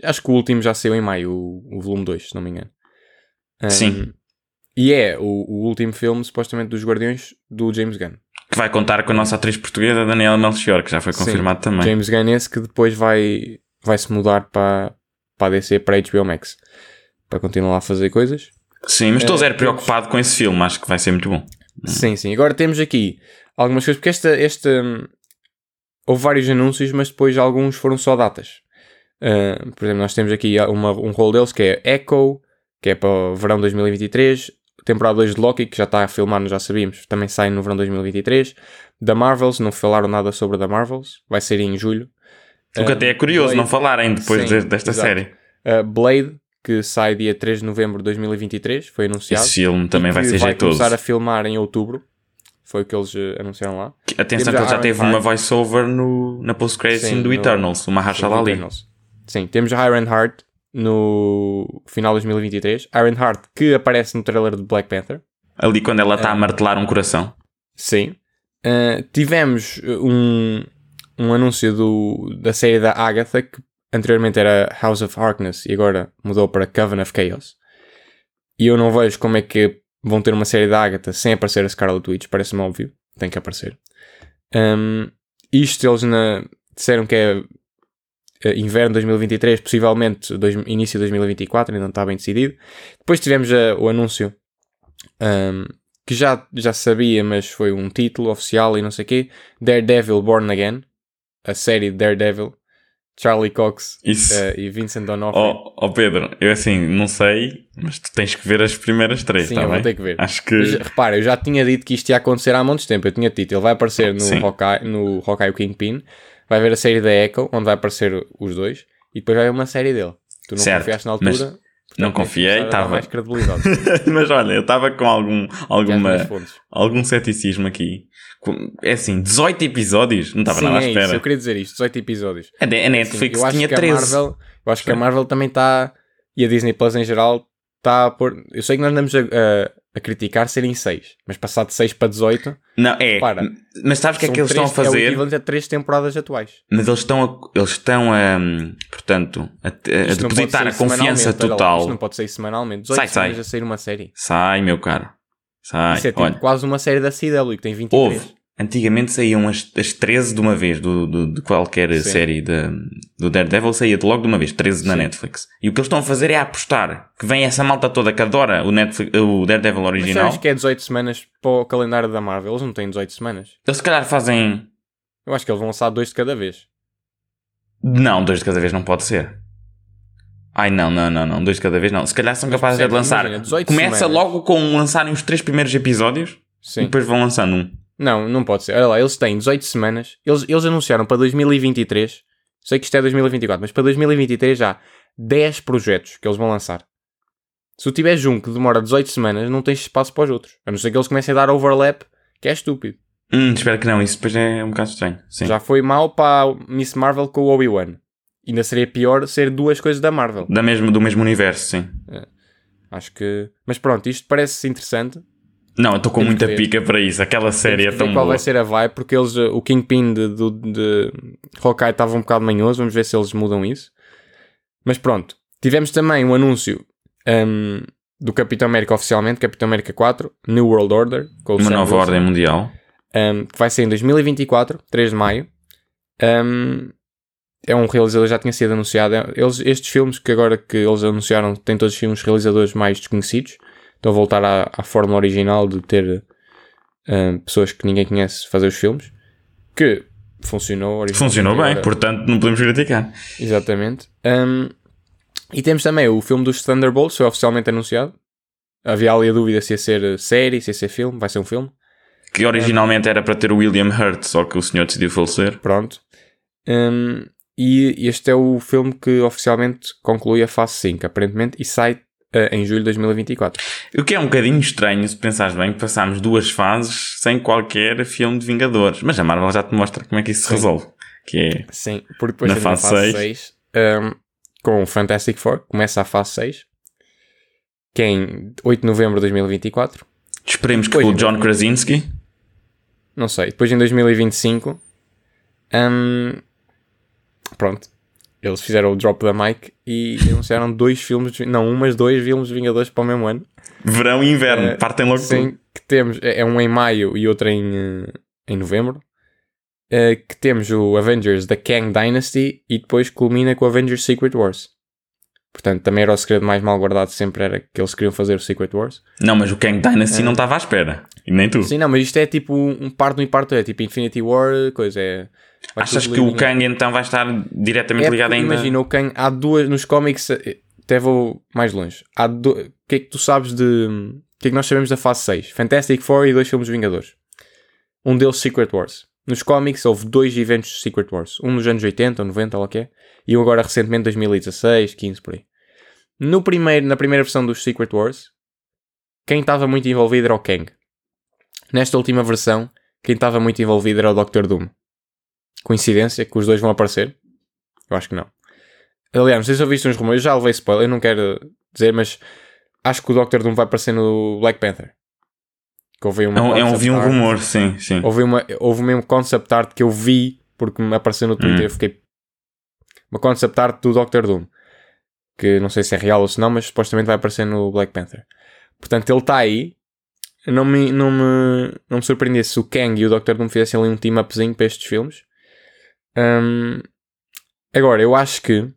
Acho que o último já saiu em maio, o, o volume 2, se não me engano. Um, sim. E é o, o, último filme, supostamente, dos Guardiões do James Gunn. Que vai contar com a nossa atriz portuguesa, Daniela Melchior, que já foi confirmado Sim, também. James Gunn esse que depois vai, vai se mudar para, para a DC, para a HBO Max. Para continuar a fazer coisas. Sim, mas estou é, zero preocupado com esse filme, acho que vai ser muito bom. Sim, sim. Agora temos aqui algumas coisas, porque esta, esta houve vários anúncios, mas depois alguns foram só datas. Uh, por exemplo, nós temos aqui uma, um rol deles que é Echo, que é para o verão 2023. Temporada 2 de Loki, que já está a filmar, já sabíamos, também sai no verão 2023. Da Marvels, não falaram nada sobre da Marvels, vai ser em julho. O que uh, até é curioso Blade, não falarem depois sim, desta exato. série. Uh, Blade, que sai dia 3 de novembro de 2023, foi anunciado. Esse filme também vai ser vai jeitoso. começar a filmar em outubro. Foi o que eles uh, anunciaram lá. Atenção que ele já teve uma voiceover no, na post-credit do Eternals, uma Mahershala Ali. Sim, temos a Iron Heart no final de 2023. Iron Heart que aparece no trailer de Black Panther. Ali quando ela está uh, a martelar um coração. Sim. Uh, tivemos um, um anúncio do, da série da Agatha que anteriormente era House of Harkness e agora mudou para Coven of Chaos. E eu não vejo como é que vão ter uma série da Agatha sem aparecer a Scarlet Witch, parece-me óbvio, tem que aparecer. Um, isto eles na, disseram que é inverno 2023, possivelmente dois, início de 2024, ainda não está bem decidido. Depois tivemos o anúncio um, que já, já sabia, mas foi um título oficial e não sei o quê: Daredevil Born Again, a série Daredevil Charlie Cox uh, e Vincent D'Onofrio. Oh, oh, Pedro, eu assim, não sei, mas tu tens que ver as primeiras três, Sim, tá eu bem? vou ter que ver. Acho que... Mas, repara, eu já tinha dito que isto ia acontecer há muito tempo. Eu tinha dito, ele vai aparecer no Hawkeye, no Hawkeye Kingpin, vai haver a série da Echo, onde vai aparecer os dois, e depois vai haver uma série dele. Tu não certo, confiaste na altura... Mas... Não confiei, estava. mais credibilidade. mas olha, eu estava com algum, alguma, algum ceticismo aqui. É assim, 18 episódios? Não estava nada à é espera. Isso, eu queria dizer isto, 18 episódios. A, Netflix assim, tinha 13. Marvel, eu acho Sim. que a Marvel também está, e a Disney Plus em geral, está a pôr... Eu sei que nós andamos a, a, criticar serem 6, mas passar de 6 para 18... Não, é. Para, mas sabes o que é que eles estão a fazer? É o equivalente a 3 temporadas atuais. Mas eles estão a, eles estão a, portanto, a, a depositar a confiança total. Isto não pode sair semanalmente. 18 sai, sai. a sair uma série. Sai, meu caro. Sai. Isso é tipo quase uma série da CW que tem 23. Houve. Antigamente saíam as, as 13 de uma vez do, do de qualquer Sim. série de, do Daredevil, saía de logo de uma vez, 13 Sim. na Netflix. E o que eles estão a fazer é apostar que vem essa malta toda que adora o, Netflix, o Daredevil original. Mas que é 18 semanas para o calendário da Marvel? Eles não têm 18 semanas. Eles se calhar fazem. Eu acho que eles vão lançar dois de cada vez. Não, dois de cada vez não pode ser. Ai não, não, não, não, dois de cada vez não. Se calhar são capazes de lançar. Imagina, Começa semanas. logo com lançarem os três primeiros episódios Sim. e depois vão lançando um. Não, não pode ser. Olha lá, eles têm 18 semanas. Eles, eles anunciaram para 2023. Sei que isto é 2024, mas para 2023 já 10 projetos que eles vão lançar. Se tu tiveres um que demora 18 semanas, não tens espaço para os outros. A não ser que eles comecem a dar overlap, que é estúpido. Hum, espero que não, isso depois é um bocado estranho. Sim. Já foi mal para Miss Marvel com o Obi-Wan. Ainda seria pior ser duas coisas da Marvel. Da mesmo, do mesmo universo, sim. É. Acho que. Mas pronto, isto parece interessante. Não, eu estou com muita pica para isso. Aquela série é tão qual boa. vai ser a vibe, porque eles, eh, o Kingpin de, de, de Hawkeye estava um bocado manhoso. Vamos ver se eles mudam isso. Mas pronto. Tivemos também um anúncio um, do Capitão América oficialmente, Capitão América 4, New World Order. Uma Sam nova Wilson, ordem mundial. Um, que vai ser em 2024, 3 de maio. Um, é um realizador já tinha sido anunciado. Eles, estes filmes que agora que eles anunciaram têm todos os filmes realizadores mais desconhecidos. Estão a voltar à, à forma original de ter uh, pessoas que ninguém conhece fazer os filmes. Que funcionou Funcionou bem, agora. portanto não podemos criticar. Exatamente. Um, e temos também o filme dos Thunderbolts, foi oficialmente anunciado. Havia ali a dúvida se ia ser série, se ia ser filme, vai ser um filme. Que originalmente um, era para ter o William Hurt, só que o senhor decidiu falecer. Pronto. Um, e este é o filme que oficialmente conclui a fase 5, aparentemente, e sai em julho de 2024. O que é um bocadinho estranho, se pensares bem, que passámos duas fases sem qualquer filme de Vingadores. Mas a Marvel já te mostra como é que isso se resolve. Que é Sim, porque depois na fase, fase 6, 6 um, com o Fantastic Four, começa a fase 6, que é em 8 de novembro de 2024. Esperemos que com o John Krasinski. Não sei. Depois em 2025. Um, pronto. Eles fizeram o drop da mic e anunciaram dois filmes, não um, mas dois filmes de Vingadores para o mesmo ano. Verão e inverno, uh, partem logo Sim, que temos, é, é um em maio e outro em, uh, em novembro. Uh, que temos o Avengers da Kang Dynasty e depois culmina com o Avengers Secret Wars. Portanto, também era o segredo mais mal guardado, sempre era que eles queriam fazer o Secret Wars. Não, mas o Kang Dynasty é. não estava à espera. E nem tu. Sim, não, mas isto é tipo um parto e um parto, é tipo Infinity War, coisa é. Achas que o Kang então vai estar diretamente é ligado ainda? Imagina, o Kang, há duas, nos cómics, até vou mais longe. Há do, o que é que tu sabes de. O que é que nós sabemos da fase 6? Fantastic Four e dois filmes Vingadores. Um deles Secret Wars. Nos cómics houve dois eventos de Secret Wars. Um nos anos 80 ou 90, ou o que é. E um agora recentemente 2016, 15 por aí. No primeiro, na primeira versão dos Secret Wars, quem estava muito envolvido era o Kang. Nesta última versão, quem estava muito envolvido era o Doctor Doom. Coincidência que os dois vão aparecer? Eu acho que não. Aliás, não sei se ouviste uns rumores, já levei spoiler, eu não quero dizer, mas acho que o Doctor Doom vai aparecer no Black Panther. Que houve uma é, é um, vi um rumor, sim, sim. Houve, uma, houve mesmo concept art que eu vi, porque me apareceu no Twitter, hum. eu fiquei... Uma concept art do Doctor Doom. Que não sei se é real ou se não, mas supostamente vai aparecer no Black Panther. Portanto, ele está aí. Não me, não, me, não me surpreendesse se o Kang e o Doctor Doom fizessem ali um team-upzinho para estes filmes. Um, agora, eu acho que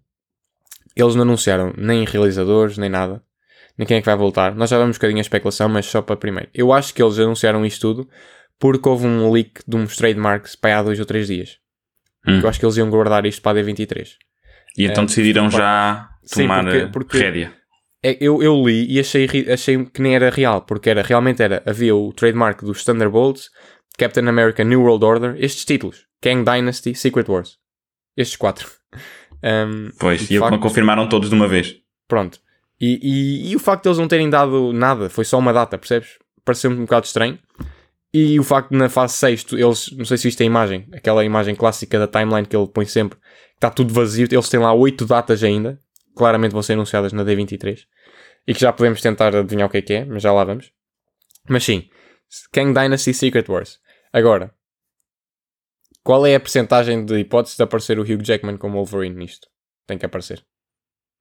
eles não anunciaram nem realizadores, nem nada. Nem quem é que vai voltar. Nós já vamos um bocadinho a especulação, mas só para primeiro. Eu acho que eles anunciaram isto tudo porque houve um leak de uns trademarks para há dois ou três dias. Hum. Eu acho que eles iam guardar isto para a D23. E então decidiram já tomar Sim, porque, porque rédea. É, eu, eu li e achei, achei que nem era real, porque era, realmente era, havia o trademark dos Thunderbolts, Captain America New World Order, estes títulos. Kang Dynasty, Secret Wars. Estes quatro. Um, pois, e, facto, confirmaram todos de uma vez. Pronto. E, e, e, o facto de eles não terem dado nada, foi só uma data, percebes? Pareceu-me um bocado estranho. E o facto de na fase 6, eles, não sei se viste a imagem, aquela imagem clássica da timeline que ele põe sempre, que está tudo vazio, eles têm lá 8 datas ainda, claramente vão ser anunciadas na D23, e que já podemos tentar adivinhar o que é que é, mas já lá vamos. Mas sim, Kang Dynasty Secret Wars. Agora, qual é a percentagem de hipótese de aparecer o Hugh Jackman como Wolverine nisto? Tem que aparecer.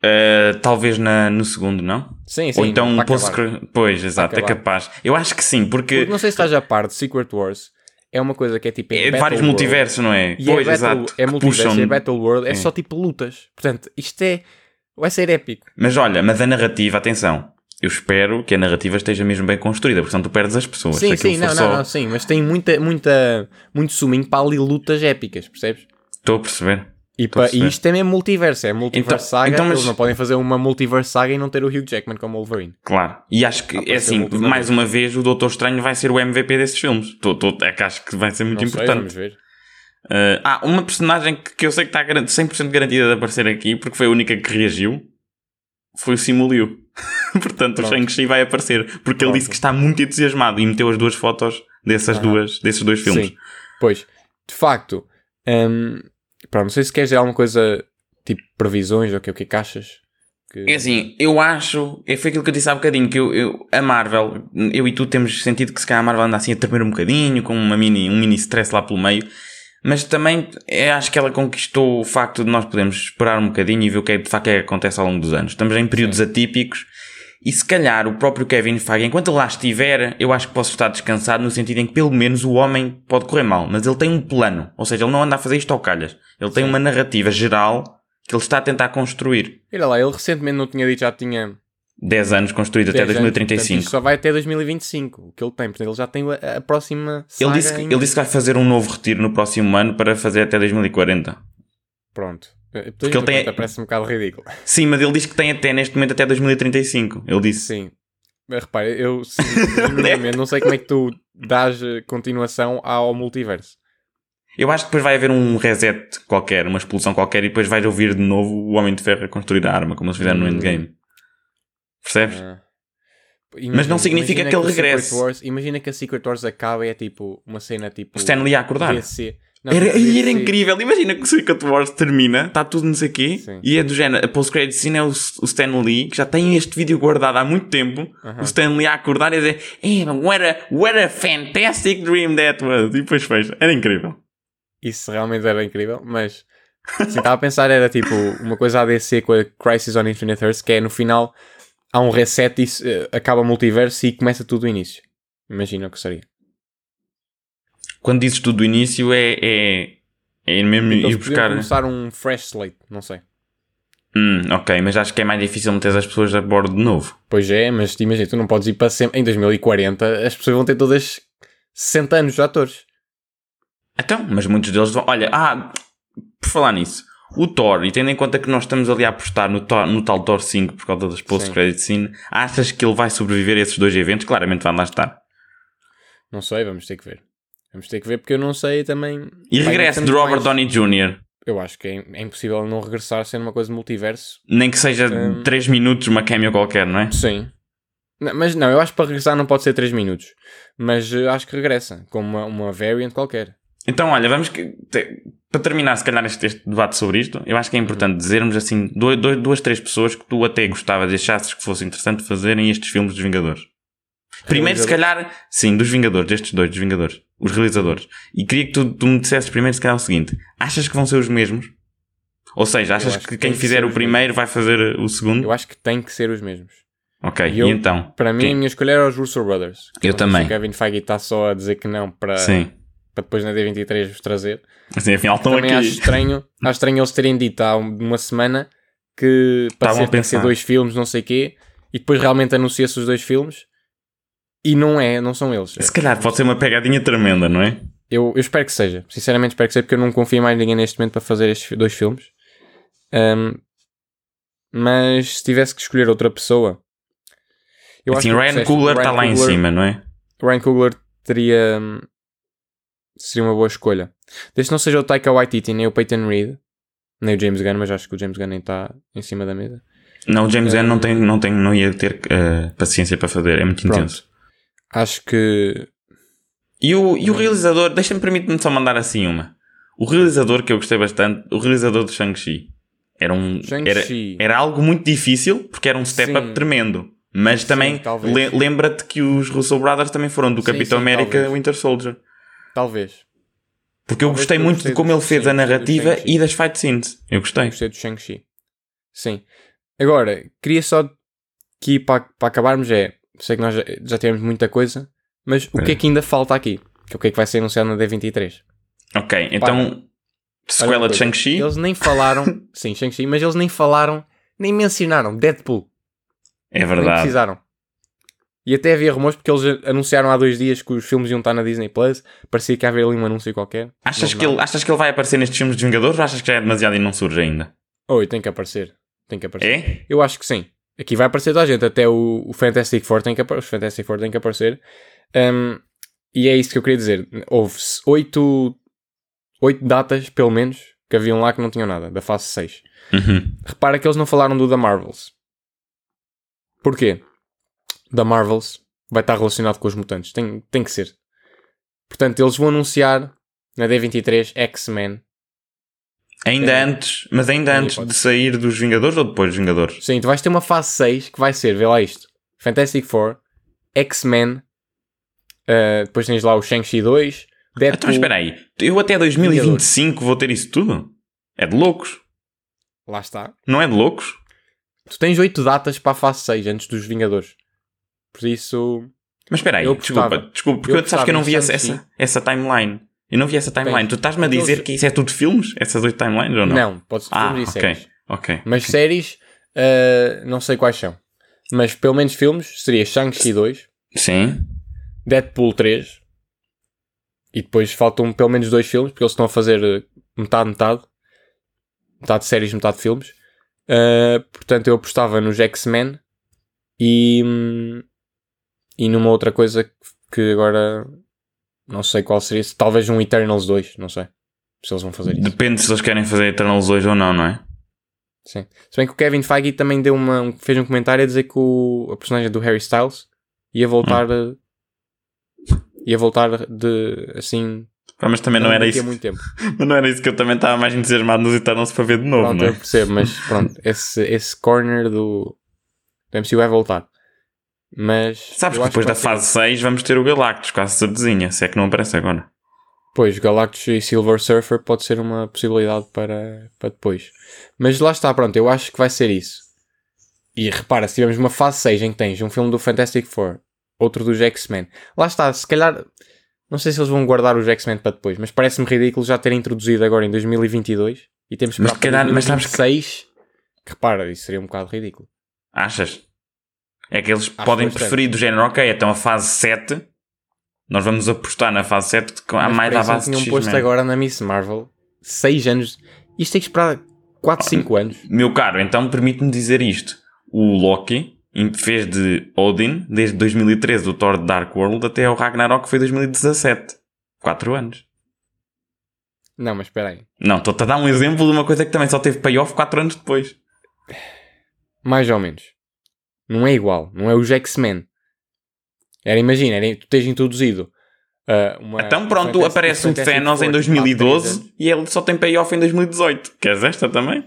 Uh, talvez na, no segundo, não? Sim, sim. Ou então posso. Pois, exato, é capaz. Eu acho que sim, porque... porque. não sei se estás a par de Secret Wars. É uma coisa que é tipo. É vários World. multiversos, não é? E é pois, é battle, exato. É multiverso, puxam... é Battle World, é, é só tipo lutas. Portanto, isto é. Vai ser épico. Mas olha, mas a narrativa, atenção eu espero que a narrativa esteja mesmo bem construída, portanto tu perdes as pessoas. Sim, sim, não, só... não, não, sim, mas tem muita, muita, muito suminho para ali lutas épicas, percebes? Estou a perceber. E, pa, e isto é mesmo multiverso, é multiverse então, saga, então, mas... eles não podem fazer uma multiverse saga e não ter o Hugh Jackman como Wolverine. Claro, e acho que, é assim, mais uma vez o Doutor Estranho vai ser o MVP desses filmes. Tô, tô, é que acho que vai ser muito não importante. Sei, vamos ver. Uh, ah, uma personagem que, que eu sei que está 100% garantida de aparecer aqui, porque foi a única que reagiu, foi o Simuliu. Portanto, Pronto. o Shang-Chi vai aparecer. Porque Pronto. ele disse que está muito entusiasmado e meteu as duas fotos dessas duas, desses dois filmes. Sim. Pois, de facto, um, pronto, não sei se queres dizer alguma coisa tipo previsões ou o que é que achas. Que... É assim, eu acho, é foi aquilo que eu disse há bocadinho, que eu, eu, a Marvel, eu e tu temos sentido que se calhar a Marvel anda assim a tremer um bocadinho, com uma mini, um mini stress lá pelo meio. Mas também é, acho que ela conquistou o facto de nós podermos esperar um bocadinho e ver o que é, de facto é que acontece ao longo dos anos. Estamos em períodos Sim. atípicos e se calhar o próprio Kevin Feige, enquanto ele lá estiver, eu acho que posso estar descansado no sentido em que pelo menos o homem pode correr mal, mas ele tem um plano. Ou seja, ele não anda a fazer isto ao calhas. Ele tem Sim. uma narrativa geral que ele está a tentar construir. Olha lá, ele recentemente não tinha dito, já tinha 10 anos construído até 2035. Anos, só vai até 2025, o que ele tem. Portanto, ele já tem a, a próxima. Ele disse, que, ele disse que vai fazer um novo retiro no próximo ano para fazer até 2040. Pronto. Porque ele tem. Parece um bocado ridículo. Sim, mas ele diz que tem até neste momento até 2035. Ele disse. Sim. Mas repare, eu não sei como é que tu dás eh, continuação ao multiverso. Eu acho que depois vai haver um reset qualquer, uma explosão qualquer, e depois vais ouvir de novo o Homem de Ferro a construir a arma, como eles fizeram hum. no Endgame. Percebes? Imagina, Mas não significa que ele regresse. Wars, imagina que a Secret Wars acaba e é tipo uma cena tipo. Stanley a acordar. DC. Não, era, era incrível. Imagina que o Secret Wars termina, está tudo não sei quê, Sim. e é do género. A post-credit scene é o, o Stan Lee, que já tem este vídeo guardado há muito tempo. Uh -huh. O Stan Lee a acordar e a dizer: hey, what, a, what a fantastic dream that was. E depois fez. Era incrível. Isso realmente era incrível, mas. Assim, estava a pensar, era tipo uma coisa ADC com a Crisis on Infinite Earths, que é no final há um reset e uh, acaba o multiverso e começa tudo do início. Imagina o que seria. Quando dizes tudo do início é, é, é mesmo então, ir buscar. começar um fresh slate, não sei. Hum, ok, mas acho que é mais difícil meter as pessoas a bordo de novo. Pois é, mas imagina, tu não podes ir para sempre. Em 2040 as pessoas vão ter todas 60 anos de atores. Então, mas muitos deles vão. Olha, ah, por falar nisso, o Thor, e tendo em conta que nós estamos ali a apostar no, Thor, no tal Thor 5 por causa das post-credit scene, achas que ele vai sobreviver a esses dois eventos? Claramente vai lá estar. Não sei, vamos ter que ver. Vamos ter que ver porque eu não sei também. E regresso de Robert mais... Downey Jr. Eu acho que é, é, impossível não regressar sendo uma coisa de multiverso. Nem que seja um... 3 minutos, uma cameo qualquer, não é? Sim. Não, mas não, eu acho que para regressar não pode ser 3 minutos. Mas uh, acho que regressa, com uma, uma variant qualquer. Então, olha, vamos que. Te, para terminar, se calhar, este, este, debate sobre isto, eu acho que é importante dizermos assim: dois, dois, duas, três pessoas que tu até gostavas e achasses que fosse interessante fazerem estes filmes dos Vingadores. Primeiro, se calhar, sim, dos Vingadores, destes dois, dos Vingadores, os realizadores. E queria que tu, tu me dissesses primeiro, se calhar, o seguinte: achas que vão ser os mesmos? Ou seja, achas que, que quem fizer o primeiro vai fazer o segundo? Eu acho que tem que ser os mesmos. Ok, e, eu, e então? Para mim, a minha escolha era os Russo Brothers. Eu também. O Kevin Feige está só a dizer que não para, sim. para depois na D23 vos trazer. Assim, afinal estão também aqui. Acho estranho, acho estranho eles terem dito há uma semana que para ser, que ser dois filmes, não sei o quê, e depois realmente anuncia-se os dois filmes e não é, não são eles. Se calhar pode ser uma pegadinha tremenda, não é? Eu, eu espero que seja. Sinceramente espero que seja, porque eu não confio mais em ninguém neste momento para fazer estes dois filmes. Um, mas se tivesse que escolher outra pessoa. Eu assim, acho que Ryan Coogler está lá em cima, não é? Ryan Coogler teria. Hum, seria uma boa escolha. Desde que não seja o Taika Waititi nem o Peyton Reed, nem o James Gunn, mas acho que o James Gunn nem está em cima da mesa. Não, o James Gunn não, tem, não, tem, não ia ter uh, paciência para fazer, é muito Pronto. intenso. Acho que. E o, e o realizador, deixa-me permitir-me só mandar assim uma. O realizador que eu gostei bastante, o realizador de Shang-Chi. Era, um, era, era algo muito difícil, porque era um step-up tremendo. Mas também le, lembra-te que os Russo Brothers também foram do sim, Capitão sim, América talvez. Winter Soldier. Talvez. Porque eu gostei muito gostei de como ele fez a narrativa e das fight scenes. Eu gostei. Gostei do Shang-Chi. Sim. Agora, queria só que para, para acabarmos é sei que nós já, já temos muita coisa, mas o que é que ainda falta aqui? Que o que é que vai ser anunciado na D23? Ok, então sequela de Shang-Chi. Eles nem falaram, sim, Shang-Chi, mas eles nem falaram, nem mencionaram Deadpool. É verdade. Nem precisaram. E até havia rumores porque eles anunciaram há dois dias que os filmes iam estar na Disney Plus. Parecia que havia ali um anúncio qualquer. Achas, que ele, achas que ele vai aparecer nestes filmes dos Vingadores ou achas que já é demasiado e não surge ainda? Oi, tem que aparecer. Tem que aparecer. É? Eu acho que sim. Aqui vai aparecer toda a gente, até o, o Fantastic Four tem que, os Fantastic Four que aparecer. Um, e é isso que eu queria dizer. Houve oito, oito datas, pelo menos, que haviam lá que não tinham nada, da fase 6. Uhum. Repara que eles não falaram do da Marvels. Porquê? Da Marvels vai estar relacionado com os mutantes. Tem, tem que ser. Portanto, eles vão anunciar na D23 X-Men Ainda é. antes, mas ainda antes de sair dos Vingadores ou depois dos Vingadores? Sim, tu vais ter uma fase 6 que vai ser, vê lá isto: Fantastic Four, X-Men, uh, depois tens lá o Shang-Chi 2, Deadpool. Então, espera aí, eu até 2025 Vingadores. vou ter isso tudo? É de loucos. Lá está. Não é de loucos? Tu tens 8 datas para a fase 6 antes dos Vingadores. Por isso. Mas espera aí, desculpa, desculpa, porque eu, eu sabes que eu não vi essa, essa, essa timeline. Eu não vi essa timeline. Bem, tu estás-me a dizer eles... que isso é tudo filmes? Essas oito timelines ou não? Não, pode ser ah, filmes e okay, séries. Ok. Mas séries, uh, não sei quais são. Mas pelo menos filmes seria Shang-Chi 2. Sim. Deadpool 3. E depois faltam pelo menos dois filmes, porque eles estão a fazer eh, metade, metade. Metade de séries, metade de filmes. Uh, portanto, eu apostava nos X-Men e, hum, e numa outra coisa que agora não sei qual seria. Talvez um Eternals 2, não sei. Se eles vão fazer isso. Depende se eles querem fazer Eternals 2 ou não, não é? Sim. Se bem que o Kevin Feige também deu uma, fez um comentário a dizer que o, a personagem do Harry Styles ia voltar. Hum. ia voltar de. assim. mas também não, não era isso. Muito tempo. mas não era isso que eu também estava mais entusiasmado nos Eternals para ver de novo, pronto, não é? eu percebo, mas pronto, esse, esse corner do, do MCU vai voltar. Mas. Sabes que depois que da fase ser... 6 vamos ter o Galactus, quase certezinha, se é que não aparece agora. Pois, Galactus e Silver Surfer pode ser uma possibilidade para, para depois. Mas lá está, pronto, eu acho que vai ser isso. E repara, se tivermos uma fase 6 em que tens um filme do Fantastic Four, outro dos X-Men, lá está, se calhar. Não sei se eles vão guardar os X-Men para depois, mas parece-me ridículo já terem introduzido agora em 2022 e temos que esperar para 2026. Mas que... repara, isso seria um bocado ridículo. Achas? É que eles Acho podem preferir do género, ok, então a fase 7, nós vamos apostar na fase 7 há mais à base de tinham posto agora na Miss Marvel 6 anos. Isto tem que esperar 4, 5 anos. Meu caro, então permite-me dizer isto. O Loki fez de Odin desde 2013, do Thor Dark World, até ao Ragnarok, que foi 2017. 4 anos. Não, mas espera aí. Não, estou-te a dar um exemplo de uma coisa que também só teve payoff 4 anos depois. Mais ou menos. Não é igual. Não é os X-Men. Era, imagina, era, tu tens introduzido uh, uma... Então pronto, aparece um Thanos em 2012 e ele só tem payoff em 2018. Queres esta também?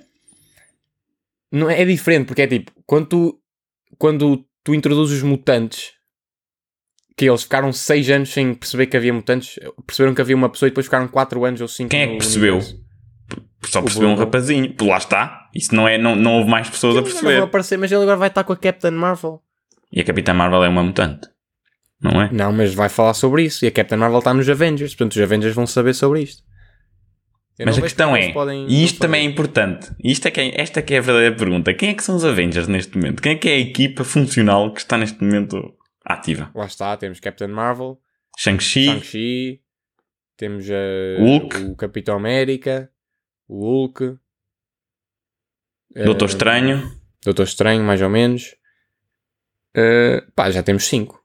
Não, é diferente, porque é tipo, quando tu, quando tu introduzes os mutantes, que eles ficaram 6 anos sem perceber que havia mutantes, perceberam que havia uma pessoa e depois ficaram 4 anos ou 5 Quem é que percebeu? Universo. Só percebeu um rapazinho. Lá está. Isso não é, não, não houve mais pessoas a perceber. Não aparecer, mas ele agora vai estar com a Captain Marvel. E a Capitã Marvel é uma mutante. Não é? Não, mas vai falar sobre isso. E a Captain Marvel está nos Avengers. Portanto, os Avengers vão saber sobre isto. Eu mas a questão é, e isto também é importante, isto é que é, esta é que é a verdadeira pergunta, quem é que são os Avengers neste momento? Quem é que é a equipa funcional que está neste momento ativa? Lá está, temos Captain Marvel, Shang-Chi, Shang temos uh, Hulk. o Capitão América, o Hulk, Doutor uh, Estranho, Doutor Estranho, mais ou menos. Uh, pá, já temos 5.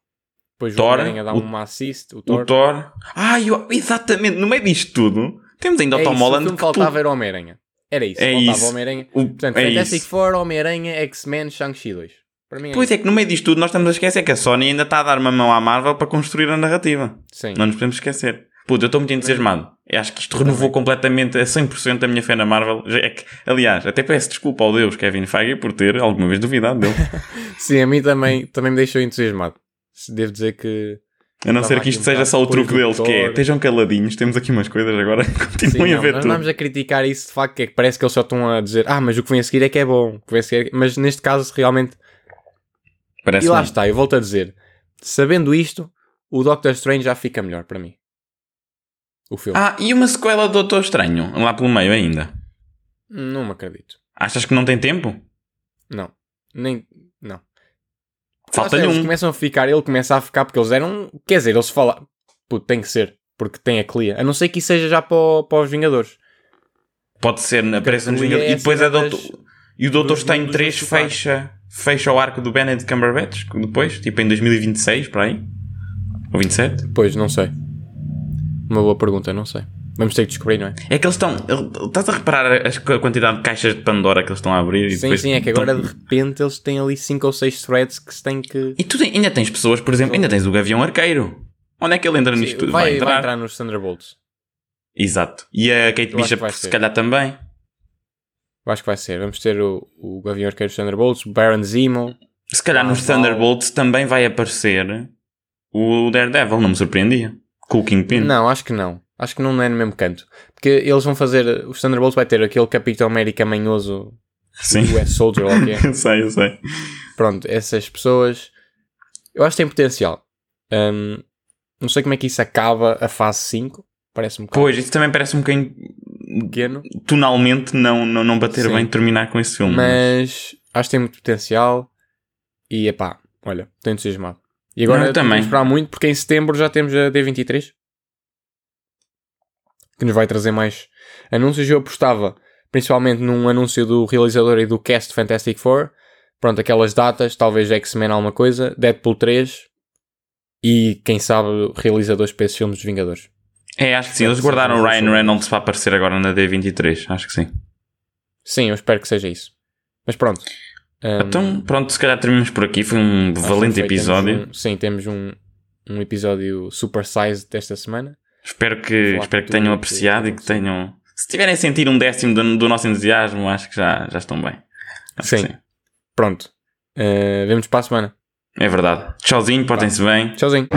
Depois Thor, o dá o, uma assist, o Thor. O Thor. Ah, eu, exatamente, no meio disto tudo, temos ainda o é Tom Holland. O que faltava tu... era Homem-Aranha. Era isso, é faltava Homem-Aranha. Portanto, é Fantastic isso. Four, Homem-Aranha, X-Men, Shang-Chi 2. É pois é que no meio disto tudo nós estamos a esquecer que a Sony ainda está a dar uma mão à Marvel para construir a narrativa. Sim. Não nos podemos esquecer. Puta, eu estou muito entusiasmado. Eu acho que isto renovou completamente a 100% a minha fé na Marvel. É que, aliás, até peço desculpa ao Deus Kevin Feige por ter alguma vez duvidado dele. Sim, a mim também, também me deixou entusiasmado. Devo dizer que. A não ser que isto seja só o truque deles, que é estejam caladinhos, temos aqui umas coisas agora, continuem Sim, não, a ver nós tudo. Nós vamos a criticar isso de facto, que, é que parece que eles só estão a dizer, ah, mas o que vem a seguir é que é bom, que vem a seguir é mas neste caso realmente. Parece e lá está, eu volto a dizer, sabendo isto, o Doctor Strange já fica melhor para mim o filme. Ah, e uma sequela do Doutor Estranho, lá pelo meio ainda? Não me acredito. Achas que não tem tempo? Não. Nem. Não. Falta-lhe um. Eles começam a ficar, ele começa a ficar porque eles eram. Quer dizer, eles falam. Puto, tem que ser. Porque tem a Clia. A não ser que isso seja já para, para os Vingadores. Pode ser pressa nos Vingadores. É e depois é Doutor. E o Doutor Estranho 3 fecha, fecha o arco do Benedict Cumberbatch depois, tipo em 2026, para aí? Ou 27? Pois, não sei. Uma boa pergunta, não sei. Vamos ter que descobrir, não é? É que eles estão. Estás a reparar a quantidade de caixas de Pandora que eles estão a abrir? sim, sim, é que agora de repente eles têm ali 5 ou 6 threads que se têm que. E tu ainda tens pessoas, por exemplo, ainda tens o Gavião Arqueiro. Onde é que ele entra sim, nisto tudo? Vai, vai, entrar? vai entrar nos Thunderbolts. Exato. E a Kate Bishop, se calhar também. Eu acho que vai ser. Vamos ter o, o Gavião Arqueiro dos Thunderbolts, o Baron Zemo. Se calhar nos Thunderbolts também vai aparecer o Daredevil, não me surpreendia. Com o Kingpin? Não, acho que não. Acho que não é no mesmo canto. Porque eles vão fazer. Os Thunderbolts vai ter aquele Capitão América manhoso. Sim. O US Soldier, lá que é. eu sei, eu sei. Pronto, essas pessoas. Eu acho que tem potencial. Um, não sei como é que isso acaba a fase 5. Parece-me um Pois, isso também parece um bocadinho. Pequeno. Tonalmente não, não, não bater Sim. bem terminar com esse filme. Mas, mas acho que tem muito potencial. E epá, olha, estou entusiasmado. E agora não, também. esperar muito porque em setembro já temos a D23 que nos vai trazer mais anúncios. Eu apostava principalmente num anúncio do realizador e do cast Fantastic Four. Pronto, aquelas datas, talvez X-Men alguma coisa, Deadpool 3 e quem sabe realizadores para esses filmes dos Vingadores. É, acho que sim. Eles guardaram o Ryan Reynolds para aparecer agora na D23. Acho que sim. Sim, eu espero que seja isso. Mas pronto. Um, então, pronto, se calhar terminamos por aqui. Foi um valente foi, episódio. Temos um, sim, temos um, um episódio super size desta semana. Espero que, espero que tenham apreciado e que tenham. Se tiverem a sentir um décimo do, do nosso entusiasmo, acho que já, já estão bem. Sim. sim. Pronto. Uh, vemos para a semana. É verdade. Tchauzinho, portem-se bem. Tchauzinho.